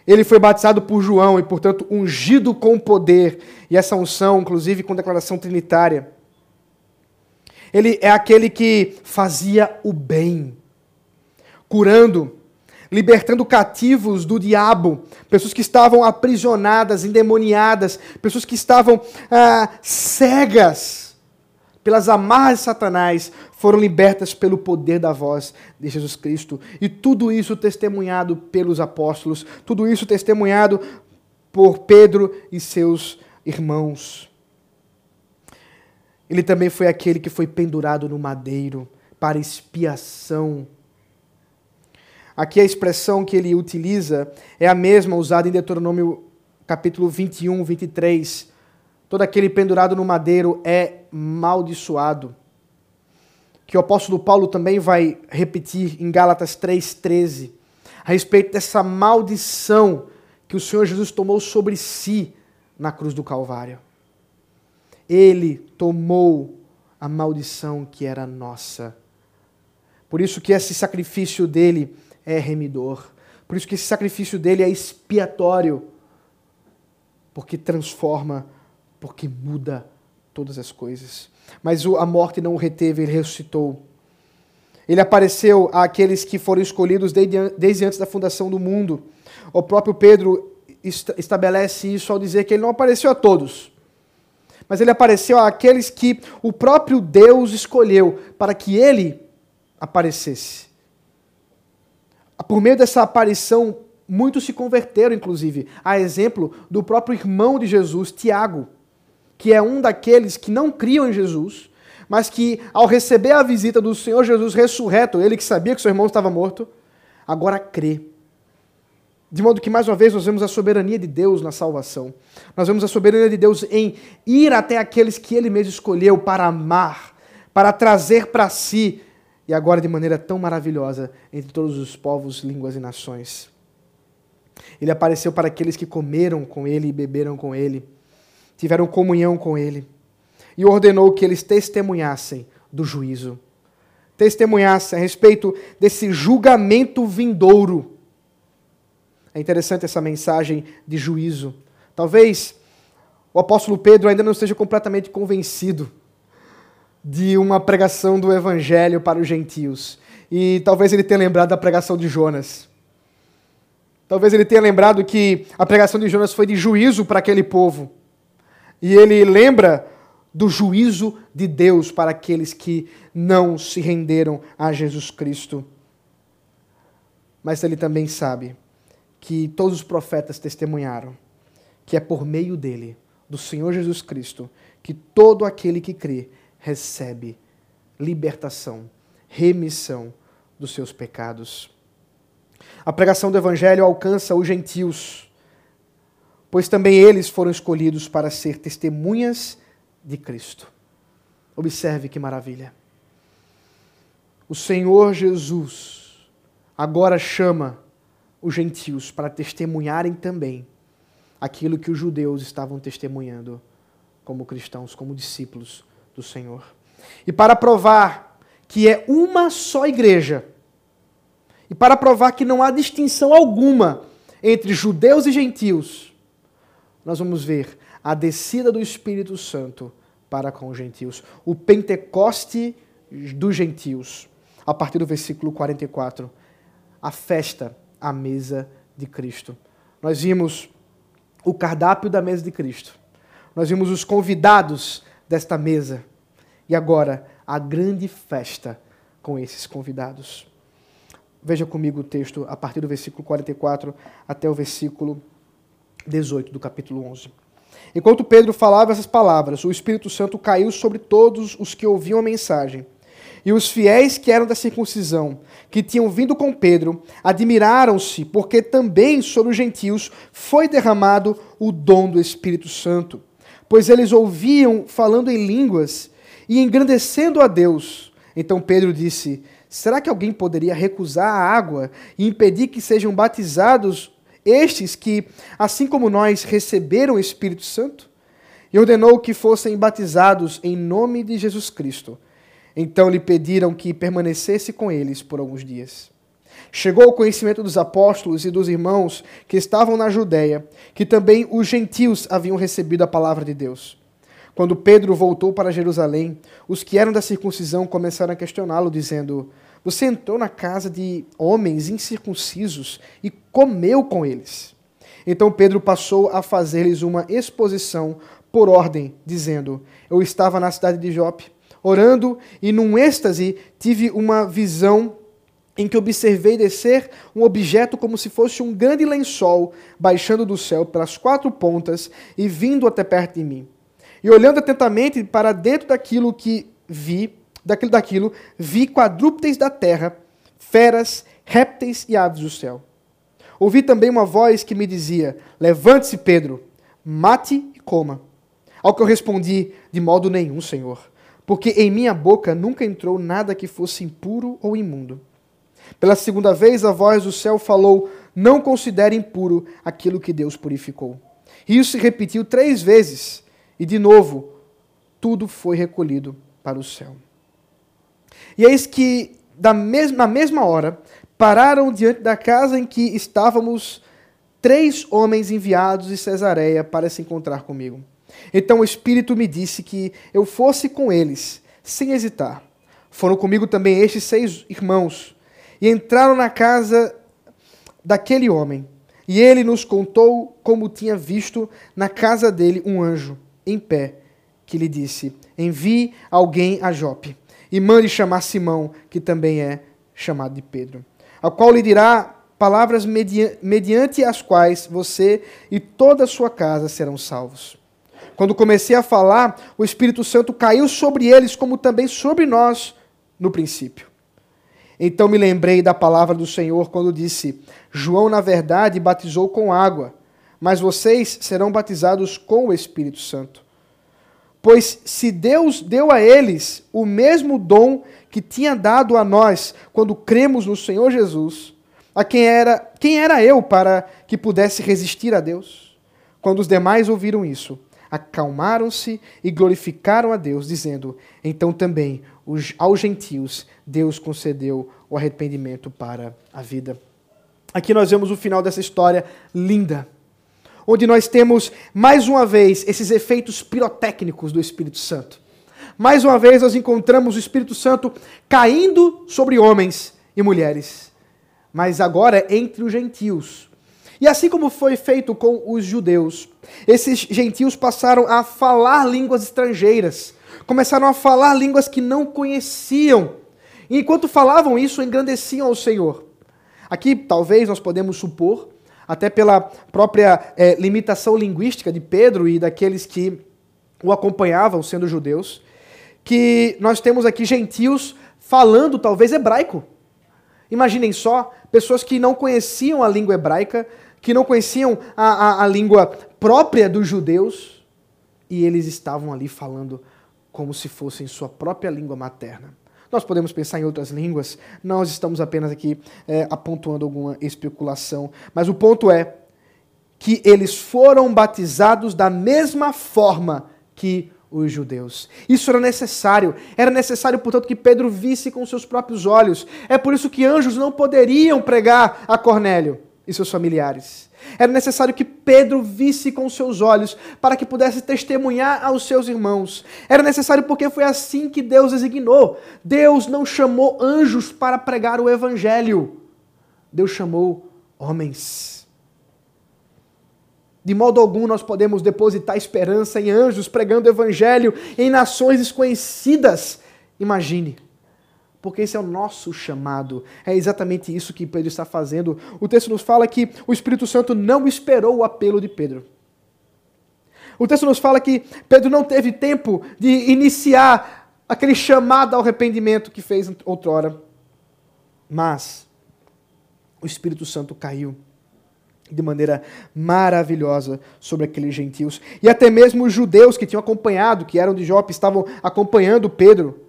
Ele foi batizado por João e, portanto, ungido com poder, e essa unção, inclusive, com declaração trinitária. Ele é aquele que fazia o bem, curando, libertando cativos do diabo, pessoas que estavam aprisionadas, endemoniadas, pessoas que estavam ah, cegas pelas amarras de Satanás, foram libertas pelo poder da voz de Jesus Cristo. E tudo isso testemunhado pelos apóstolos, tudo isso testemunhado por Pedro e seus irmãos. Ele também foi aquele que foi pendurado no madeiro para expiação. Aqui a expressão que ele utiliza é a mesma usada em Deuteronômio capítulo 21, 23 todo aquele pendurado no madeiro é maldiçoado. Que o apóstolo Paulo também vai repetir em Gálatas 3,13, a respeito dessa maldição que o Senhor Jesus tomou sobre si na cruz do Calvário. Ele tomou a maldição que era nossa. Por isso que esse sacrifício dele é remidor. Por isso que esse sacrifício dele é expiatório. Porque transforma porque muda todas as coisas. mas a morte não o reteve, ele ressuscitou. Ele apareceu àqueles que foram escolhidos desde, antes da fundação do mundo. O próprio Pedro estabelece isso ao dizer que ele não apareceu a todos, mas ele apareceu àqueles que o próprio Deus escolheu para que ele aparecesse. Por meio dessa aparição, muitos se converteram, inclusive, a exemplo do próprio irmão de Jesus, Tiago, que é um daqueles que não criam em Jesus, mas que, ao receber a visita do Senhor Jesus ressurreto, ele que sabia que seu irmão estava morto, agora crê. De modo que, mais uma vez, nós vemos a soberania de Deus na salvação. Nós vemos a soberania de Deus em ir até aqueles que ele mesmo escolheu para amar, para trazer para si, e agora de maneira tão maravilhosa, entre todos os povos, línguas e nações. Ele apareceu para aqueles que comeram com ele e beberam com ele, tiveram comunhão com ele e ordenou que eles testemunhassem do juízo. Testemunhassem a respeito desse julgamento vindouro. É interessante essa mensagem de juízo. Talvez o apóstolo Pedro ainda não esteja completamente convencido de uma pregação do evangelho para os gentios. E talvez ele tenha lembrado da pregação de Jonas. Talvez ele tenha lembrado que a pregação de Jonas foi de juízo para aquele povo. E ele lembra do juízo de Deus para aqueles que não se renderam a Jesus Cristo. Mas ele também sabe que todos os profetas testemunharam que é por meio dele, do Senhor Jesus Cristo, que todo aquele que crê recebe libertação, remissão dos seus pecados. A pregação do Evangelho alcança os gentios, pois também eles foram escolhidos para ser testemunhas de Cristo. Observe que maravilha. O Senhor Jesus agora chama os gentios para testemunharem também aquilo que os judeus estavam testemunhando como cristãos, como discípulos do Senhor. E para provar que é uma só igreja, e para provar que não há distinção alguma entre judeus e gentios, nós vamos ver a descida do Espírito Santo para com os gentios. O Pentecoste dos gentios. A partir do versículo 44. A festa à mesa de Cristo. Nós vimos o cardápio da mesa de Cristo. Nós vimos os convidados desta mesa. E agora, a grande festa com esses convidados. Veja comigo o texto a partir do versículo 44 até o versículo 18 do capítulo 11. Enquanto Pedro falava essas palavras, o Espírito Santo caiu sobre todos os que ouviam a mensagem. E os fiéis que eram da circuncisão, que tinham vindo com Pedro, admiraram-se, porque também sobre os gentios foi derramado o dom do Espírito Santo. Pois eles ouviam falando em línguas e engrandecendo a Deus. Então Pedro disse: Será que alguém poderia recusar a água e impedir que sejam batizados estes que, assim como nós, receberam o Espírito Santo, e ordenou que fossem batizados em nome de Jesus Cristo. Então lhe pediram que permanecesse com eles por alguns dias. Chegou ao conhecimento dos apóstolos e dos irmãos que estavam na Judéia, que também os gentios haviam recebido a palavra de Deus. Quando Pedro voltou para Jerusalém, os que eram da circuncisão começaram a questioná-lo, dizendo: você entrou na casa de homens incircuncisos e comeu com eles. Então Pedro passou a fazer-lhes uma exposição por ordem, dizendo: Eu estava na cidade de Jope, orando, e num êxtase tive uma visão em que observei descer um objeto como se fosse um grande lençol, baixando do céu pelas quatro pontas e vindo até perto de mim. E olhando atentamente para dentro daquilo que vi, daquilo daquilo, vi quadrúpedes da terra, feras, répteis e aves do céu. Ouvi também uma voz que me dizia: Levante-se, Pedro, mate e coma. Ao que eu respondi: De modo nenhum, Senhor, porque em minha boca nunca entrou nada que fosse impuro ou imundo. Pela segunda vez, a voz do céu falou: Não considere impuro aquilo que Deus purificou. E isso se repetiu três vezes, e de novo, tudo foi recolhido para o céu. E eis que, da mesma, na mesma hora, pararam diante da casa em que estávamos três homens enviados de Cesareia para se encontrar comigo. Então o Espírito me disse que eu fosse com eles, sem hesitar. Foram comigo também estes seis irmãos, e entraram na casa daquele homem. E ele nos contou como tinha visto na casa dele um anjo, em pé, que lhe disse: Envie alguém a Jope, e mande chamar Simão, que também é chamado de Pedro, ao qual lhe dirá palavras mediante as quais você e toda a sua casa serão salvos. Quando comecei a falar, o Espírito Santo caiu sobre eles, como também sobre nós no princípio. Então me lembrei da palavra do Senhor quando disse: João, na verdade, batizou com água, mas vocês serão batizados com o Espírito Santo. Pois se Deus deu a eles o mesmo dom que tinha dado a nós quando cremos no Senhor Jesus, a quem era, quem era eu para que pudesse resistir a Deus? Quando os demais ouviram isso, acalmaram-se e glorificaram a Deus, dizendo: Então também os, aos gentios Deus concedeu o arrependimento para a vida. Aqui nós vemos o final dessa história linda, onde nós temos mais uma vez esses efeitos pirotécnicos do Espírito Santo. Mais uma vez nós encontramos o Espírito Santo caindo sobre homens e mulheres mas agora entre os gentios. E assim como foi feito com os judeus, esses gentios passaram a falar línguas estrangeiras, começaram a falar línguas que não conheciam. E enquanto falavam isso, engrandeciam ao Senhor. Aqui, talvez, nós podemos supor, até pela própria é, limitação linguística de Pedro e daqueles que o acompanhavam, sendo judeus, que nós temos aqui gentios falando, talvez, hebraico. Imaginem só, pessoas que não conheciam a língua hebraica, que não conheciam a, a, a língua própria dos judeus, e eles estavam ali falando como se fossem sua própria língua materna. Nós podemos pensar em outras línguas, nós estamos apenas aqui é, apontando alguma especulação, mas o ponto é que eles foram batizados da mesma forma que os judeus. Isso era necessário. Era necessário, portanto, que Pedro visse com seus próprios olhos. É por isso que anjos não poderiam pregar a Cornélio e seus familiares. Era necessário que Pedro visse com seus olhos para que pudesse testemunhar aos seus irmãos. Era necessário porque foi assim que Deus designou. Deus não chamou anjos para pregar o evangelho. Deus chamou homens. De modo algum nós podemos depositar esperança em anjos pregando o evangelho em nações desconhecidas. Imagine. Porque esse é o nosso chamado. É exatamente isso que Pedro está fazendo. O texto nos fala que o Espírito Santo não esperou o apelo de Pedro. O texto nos fala que Pedro não teve tempo de iniciar aquele chamado ao arrependimento que fez outrora. Mas o Espírito Santo caiu de maneira maravilhosa sobre aqueles gentios. E até mesmo os judeus que tinham acompanhado, que eram de Jope, estavam acompanhando Pedro,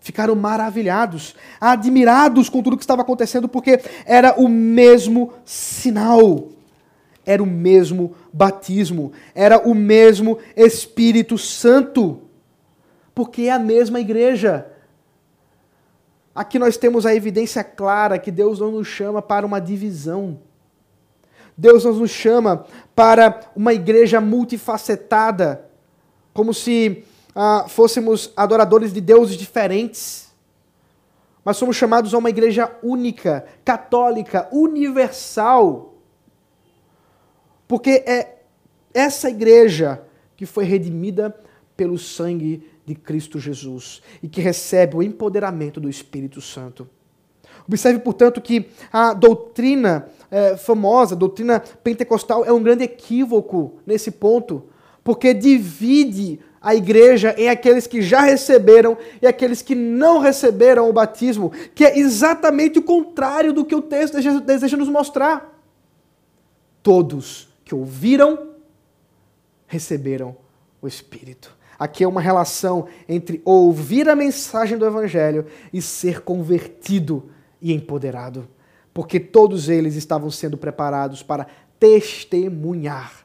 ficaram maravilhados, admirados com tudo que estava acontecendo, porque era o mesmo sinal, era o mesmo batismo, era o mesmo Espírito Santo, porque é a mesma igreja. Aqui nós temos a evidência clara que Deus não nos chama para uma divisão Deus nos chama para uma igreja multifacetada, como se ah, fôssemos adoradores de deuses diferentes. Mas somos chamados a uma igreja única, católica, universal. Porque é essa igreja que foi redimida pelo sangue de Cristo Jesus e que recebe o empoderamento do Espírito Santo. Observe, portanto, que a doutrina é, famosa, a doutrina pentecostal, é um grande equívoco nesse ponto, porque divide a igreja em aqueles que já receberam e aqueles que não receberam o batismo, que é exatamente o contrário do que o texto deseja nos mostrar. Todos que ouviram, receberam o Espírito. Aqui é uma relação entre ouvir a mensagem do Evangelho e ser convertido e empoderado, porque todos eles estavam sendo preparados para testemunhar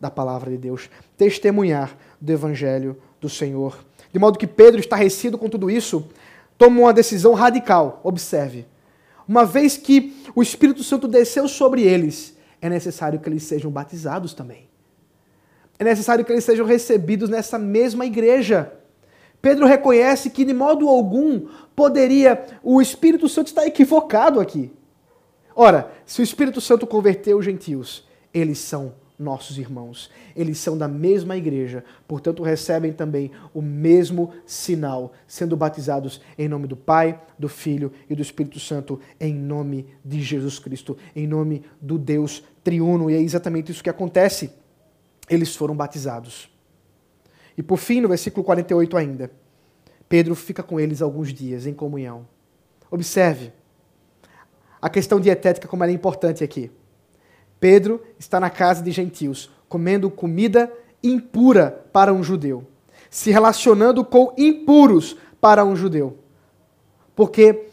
da palavra de Deus, testemunhar do evangelho do Senhor. De modo que Pedro, estarrecido com tudo isso, toma uma decisão radical. Observe. Uma vez que o Espírito Santo desceu sobre eles, é necessário que eles sejam batizados também. é necessário que eles sejam recebidos nessa mesma igreja. Pedro reconhece que de modo algum poderia o Espírito Santo estar equivocado aqui. Ora, se o Espírito Santo converteu os gentios, eles são nossos irmãos. Eles são da mesma igreja, portanto recebem também o mesmo sinal, sendo batizados em nome do Pai, do Filho e do Espírito Santo, em nome de Jesus Cristo, em nome do Deus triuno. E é exatamente isso que acontece. Eles foram batizados. E por fim, no versículo 48 ainda, Pedro fica com eles alguns dias em comunhão. Observe a questão dietética como ela é importante aqui. Pedro está na casa de gentios, comendo comida impura para um judeu, se relacionando com impuros para um judeu. Porque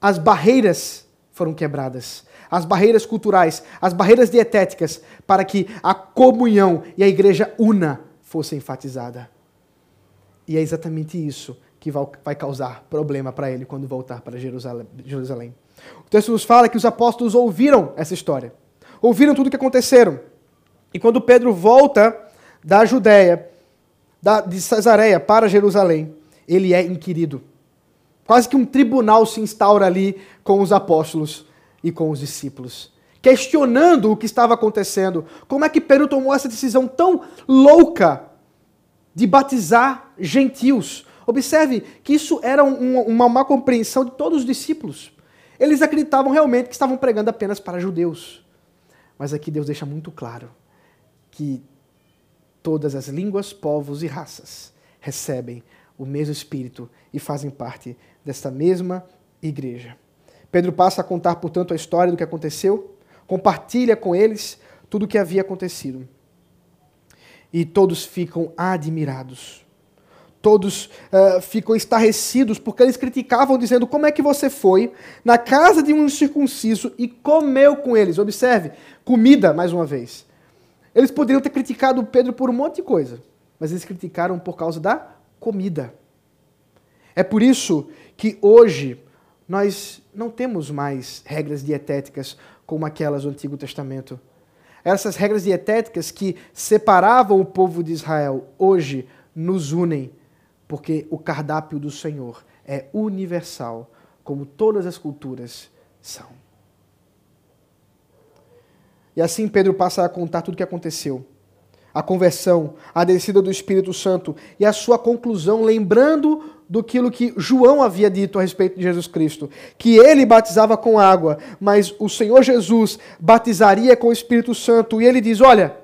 as barreiras foram quebradas, as barreiras culturais, as barreiras dietéticas, para que a comunhão e a igreja una fosse enfatizada. E é exatamente isso que vai causar problema para ele quando voltar para Jerusalém. O texto nos fala que os apóstolos ouviram essa história ouviram tudo o que aconteceram. E quando Pedro volta da Judéia, da, de Cesareia para Jerusalém, ele é inquirido. Quase que um tribunal se instaura ali com os apóstolos e com os discípulos, questionando o que estava acontecendo. Como é que Pedro tomou essa decisão tão louca de batizar gentios? Observe que isso era um, uma má compreensão de todos os discípulos. Eles acreditavam realmente que estavam pregando apenas para judeus. Mas aqui Deus deixa muito claro que todas as línguas, povos e raças recebem o mesmo Espírito e fazem parte desta mesma igreja. Pedro passa a contar, portanto, a história do que aconteceu, compartilha com eles tudo o que havia acontecido. E todos ficam admirados todos uh, ficam estarrecidos porque eles criticavam, dizendo: Como é que você foi na casa de um circunciso e comeu com eles? Observe, comida, mais uma vez. Eles poderiam ter criticado Pedro por um monte de coisa, mas eles criticaram por causa da comida. É por isso que hoje nós não temos mais regras dietéticas como aquelas do Antigo Testamento. Essas regras dietéticas que separavam o povo de Israel hoje nos unem porque o cardápio do Senhor é universal, como todas as culturas são. E assim Pedro passa a contar tudo o que aconteceu. A conversão, a descida do Espírito Santo e a sua conclusão, lembrando do que João havia dito a respeito de Jesus Cristo, que ele batizava com água, mas o Senhor Jesus batizaria com o Espírito Santo. E ele diz: Olha,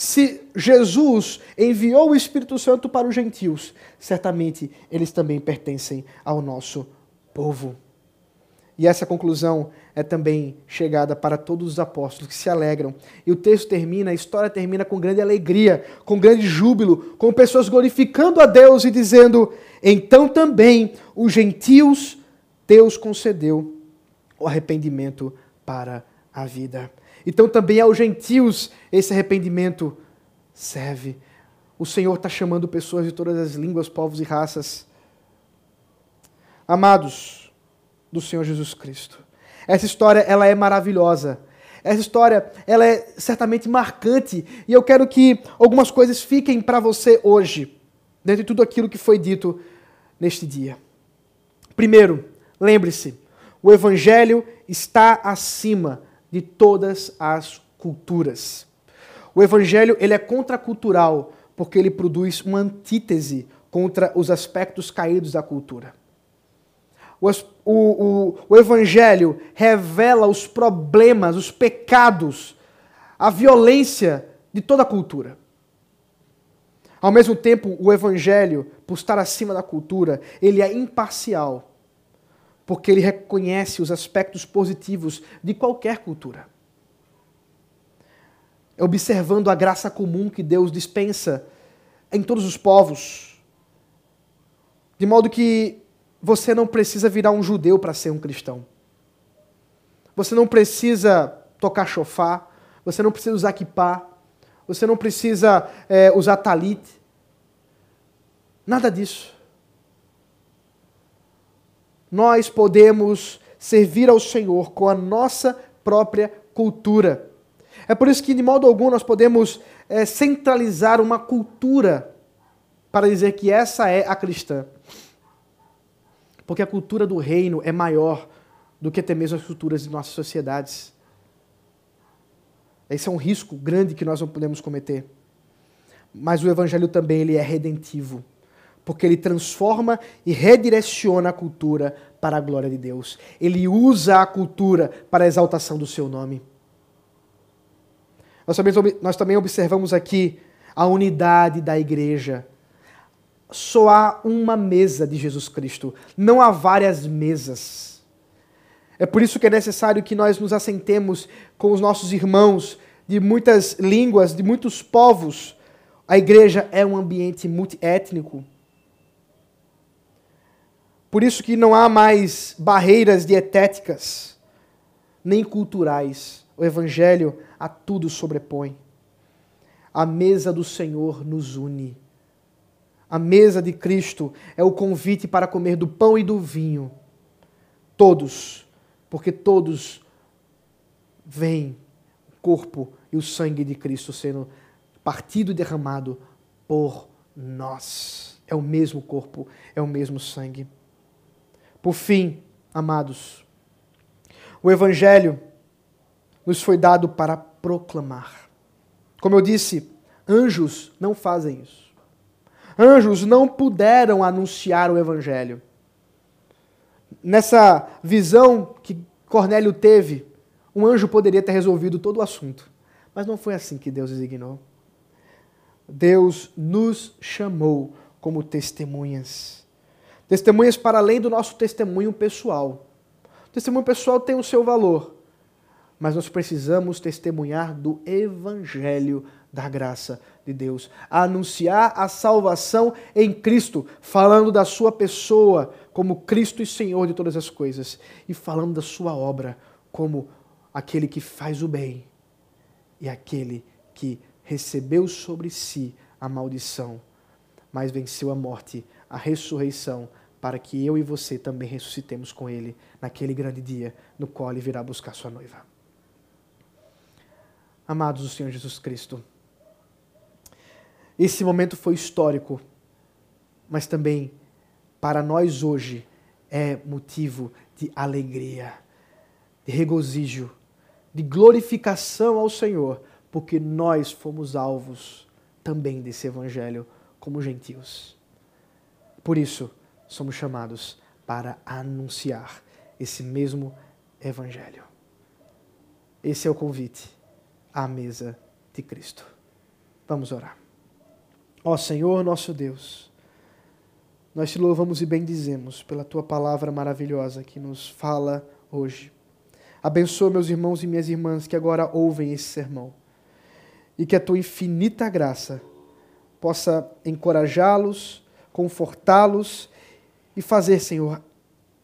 se Jesus enviou o Espírito Santo para os gentios, certamente eles também pertencem ao nosso povo. E essa conclusão é também chegada para todos os apóstolos que se alegram. E o texto termina, a história termina com grande alegria, com grande júbilo, com pessoas glorificando a Deus e dizendo: então também os gentios Deus concedeu o arrependimento para a vida. Então também aos gentios esse arrependimento serve. O Senhor está chamando pessoas de todas as línguas, povos e raças. Amados do Senhor Jesus Cristo. Essa história ela é maravilhosa. Essa história ela é certamente marcante e eu quero que algumas coisas fiquem para você hoje, dentro de tudo aquilo que foi dito neste dia. Primeiro, lembre-se, o evangelho está acima de todas as culturas. O evangelho ele é contracultural porque ele produz uma antítese contra os aspectos caídos da cultura. O, o, o, evangelho revela os problemas, os pecados, a violência de toda a cultura. Ao mesmo tempo, o evangelho, por estar acima da cultura, ele é imparcial porque ele reconhece os aspectos positivos de qualquer cultura. Observando a graça comum que Deus dispensa em todos os povos, de modo que você não precisa virar um judeu para ser um cristão. Você não precisa tocar chofar, você não precisa usar kippah, você não precisa é, usar talit. Nada disso nós podemos servir ao Senhor com a nossa própria cultura. É por isso que, de modo algum, nós podemos é, centralizar uma cultura para dizer que essa é a cristã. Porque a cultura do reino é maior do que até mesmo as culturas de nossas sociedades. Esse é um risco grande que nós não podemos cometer. Mas o evangelho também ele é redentivo, porque ele transforma e redireciona a cultura para a glória de Deus. Ele usa a cultura para a exaltação do seu nome. Nós também, nós também observamos aqui a unidade da igreja. Só há uma mesa de Jesus Cristo, não há várias mesas. É por isso que é necessário que nós nos assentemos com os nossos irmãos de muitas línguas, de muitos povos. A igreja é um ambiente multiétnico. Por isso que não há mais barreiras dietéticas, nem culturais. O evangelho a tudo sobrepõe. A mesa do Senhor nos une. A mesa de Cristo é o convite para comer do pão e do vinho. Todos, porque todos veem o corpo e o sangue de Cristo sendo partido e derramado por nós. É o mesmo corpo, é o mesmo sangue. Por fim, amados, o Evangelho nos foi dado para proclamar. Como eu disse, anjos não fazem isso. Anjos não puderam anunciar o Evangelho. Nessa visão que Cornélio teve, um anjo poderia ter resolvido todo o assunto. Mas não foi assim que Deus designou. Deus nos chamou como testemunhas. Testemunhas para além do nosso testemunho pessoal. O testemunho pessoal tem o seu valor, mas nós precisamos testemunhar do Evangelho da graça de Deus, anunciar a salvação em Cristo, falando da Sua pessoa como Cristo e Senhor de todas as coisas, e falando da Sua obra como aquele que faz o bem e aquele que recebeu sobre si a maldição, mas venceu a morte, a ressurreição, para que eu e você também ressuscitemos com ele naquele grande dia no qual ele virá buscar sua noiva. Amados do Senhor Jesus Cristo, esse momento foi histórico, mas também para nós hoje é motivo de alegria, de regozijo, de glorificação ao Senhor, porque nós fomos alvos também desse evangelho como gentios. Por isso, somos chamados para anunciar esse mesmo evangelho. Esse é o convite à mesa de Cristo. Vamos orar. Ó Senhor, nosso Deus, nós te louvamos e bendizemos pela tua palavra maravilhosa que nos fala hoje. Abençoa meus irmãos e minhas irmãs que agora ouvem esse sermão. E que a tua infinita graça possa encorajá-los, confortá-los e fazer, Senhor,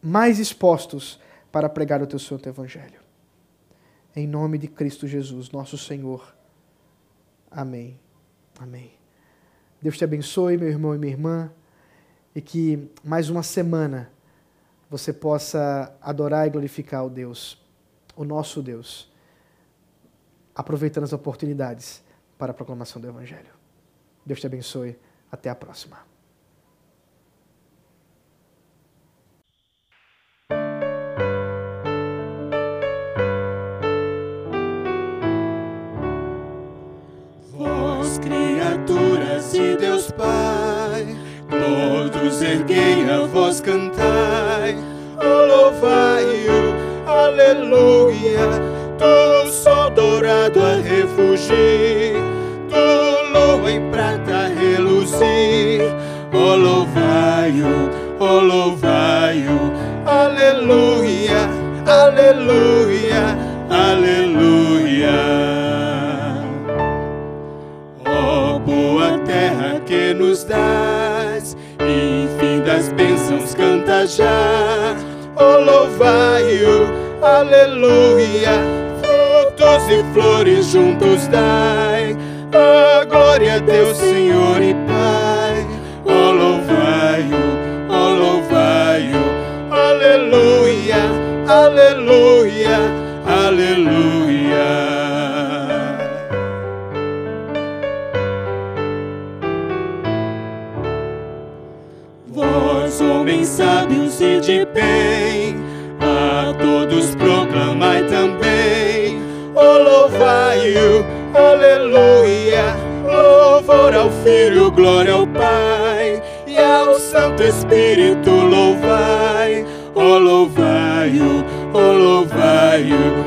mais expostos para pregar o teu santo evangelho. Em nome de Cristo Jesus, nosso Senhor. Amém. Amém. Deus te abençoe, meu irmão e minha irmã, e que mais uma semana você possa adorar e glorificar o Deus o nosso Deus, aproveitando as oportunidades para a proclamação do Evangelho. Deus te abençoe. Até a próxima. Pai, todos erguei a voz cantai, oh, louvai-o aleluia. Tu sol dourado a refugir, tu lua em prata a reluzir. Oh, louvai-o, oh, louvai-o, aleluia, aleluia, já. Oh, louvai-o, aleluia. Frutos e flores juntos dai, a glória a Deus, bem, a todos proclamai também. Oh, louvai-o, aleluia, louvor ao Filho, glória ao Pai, e ao Santo Espírito louvai. Oh, louvai-o, oh, louvai-o,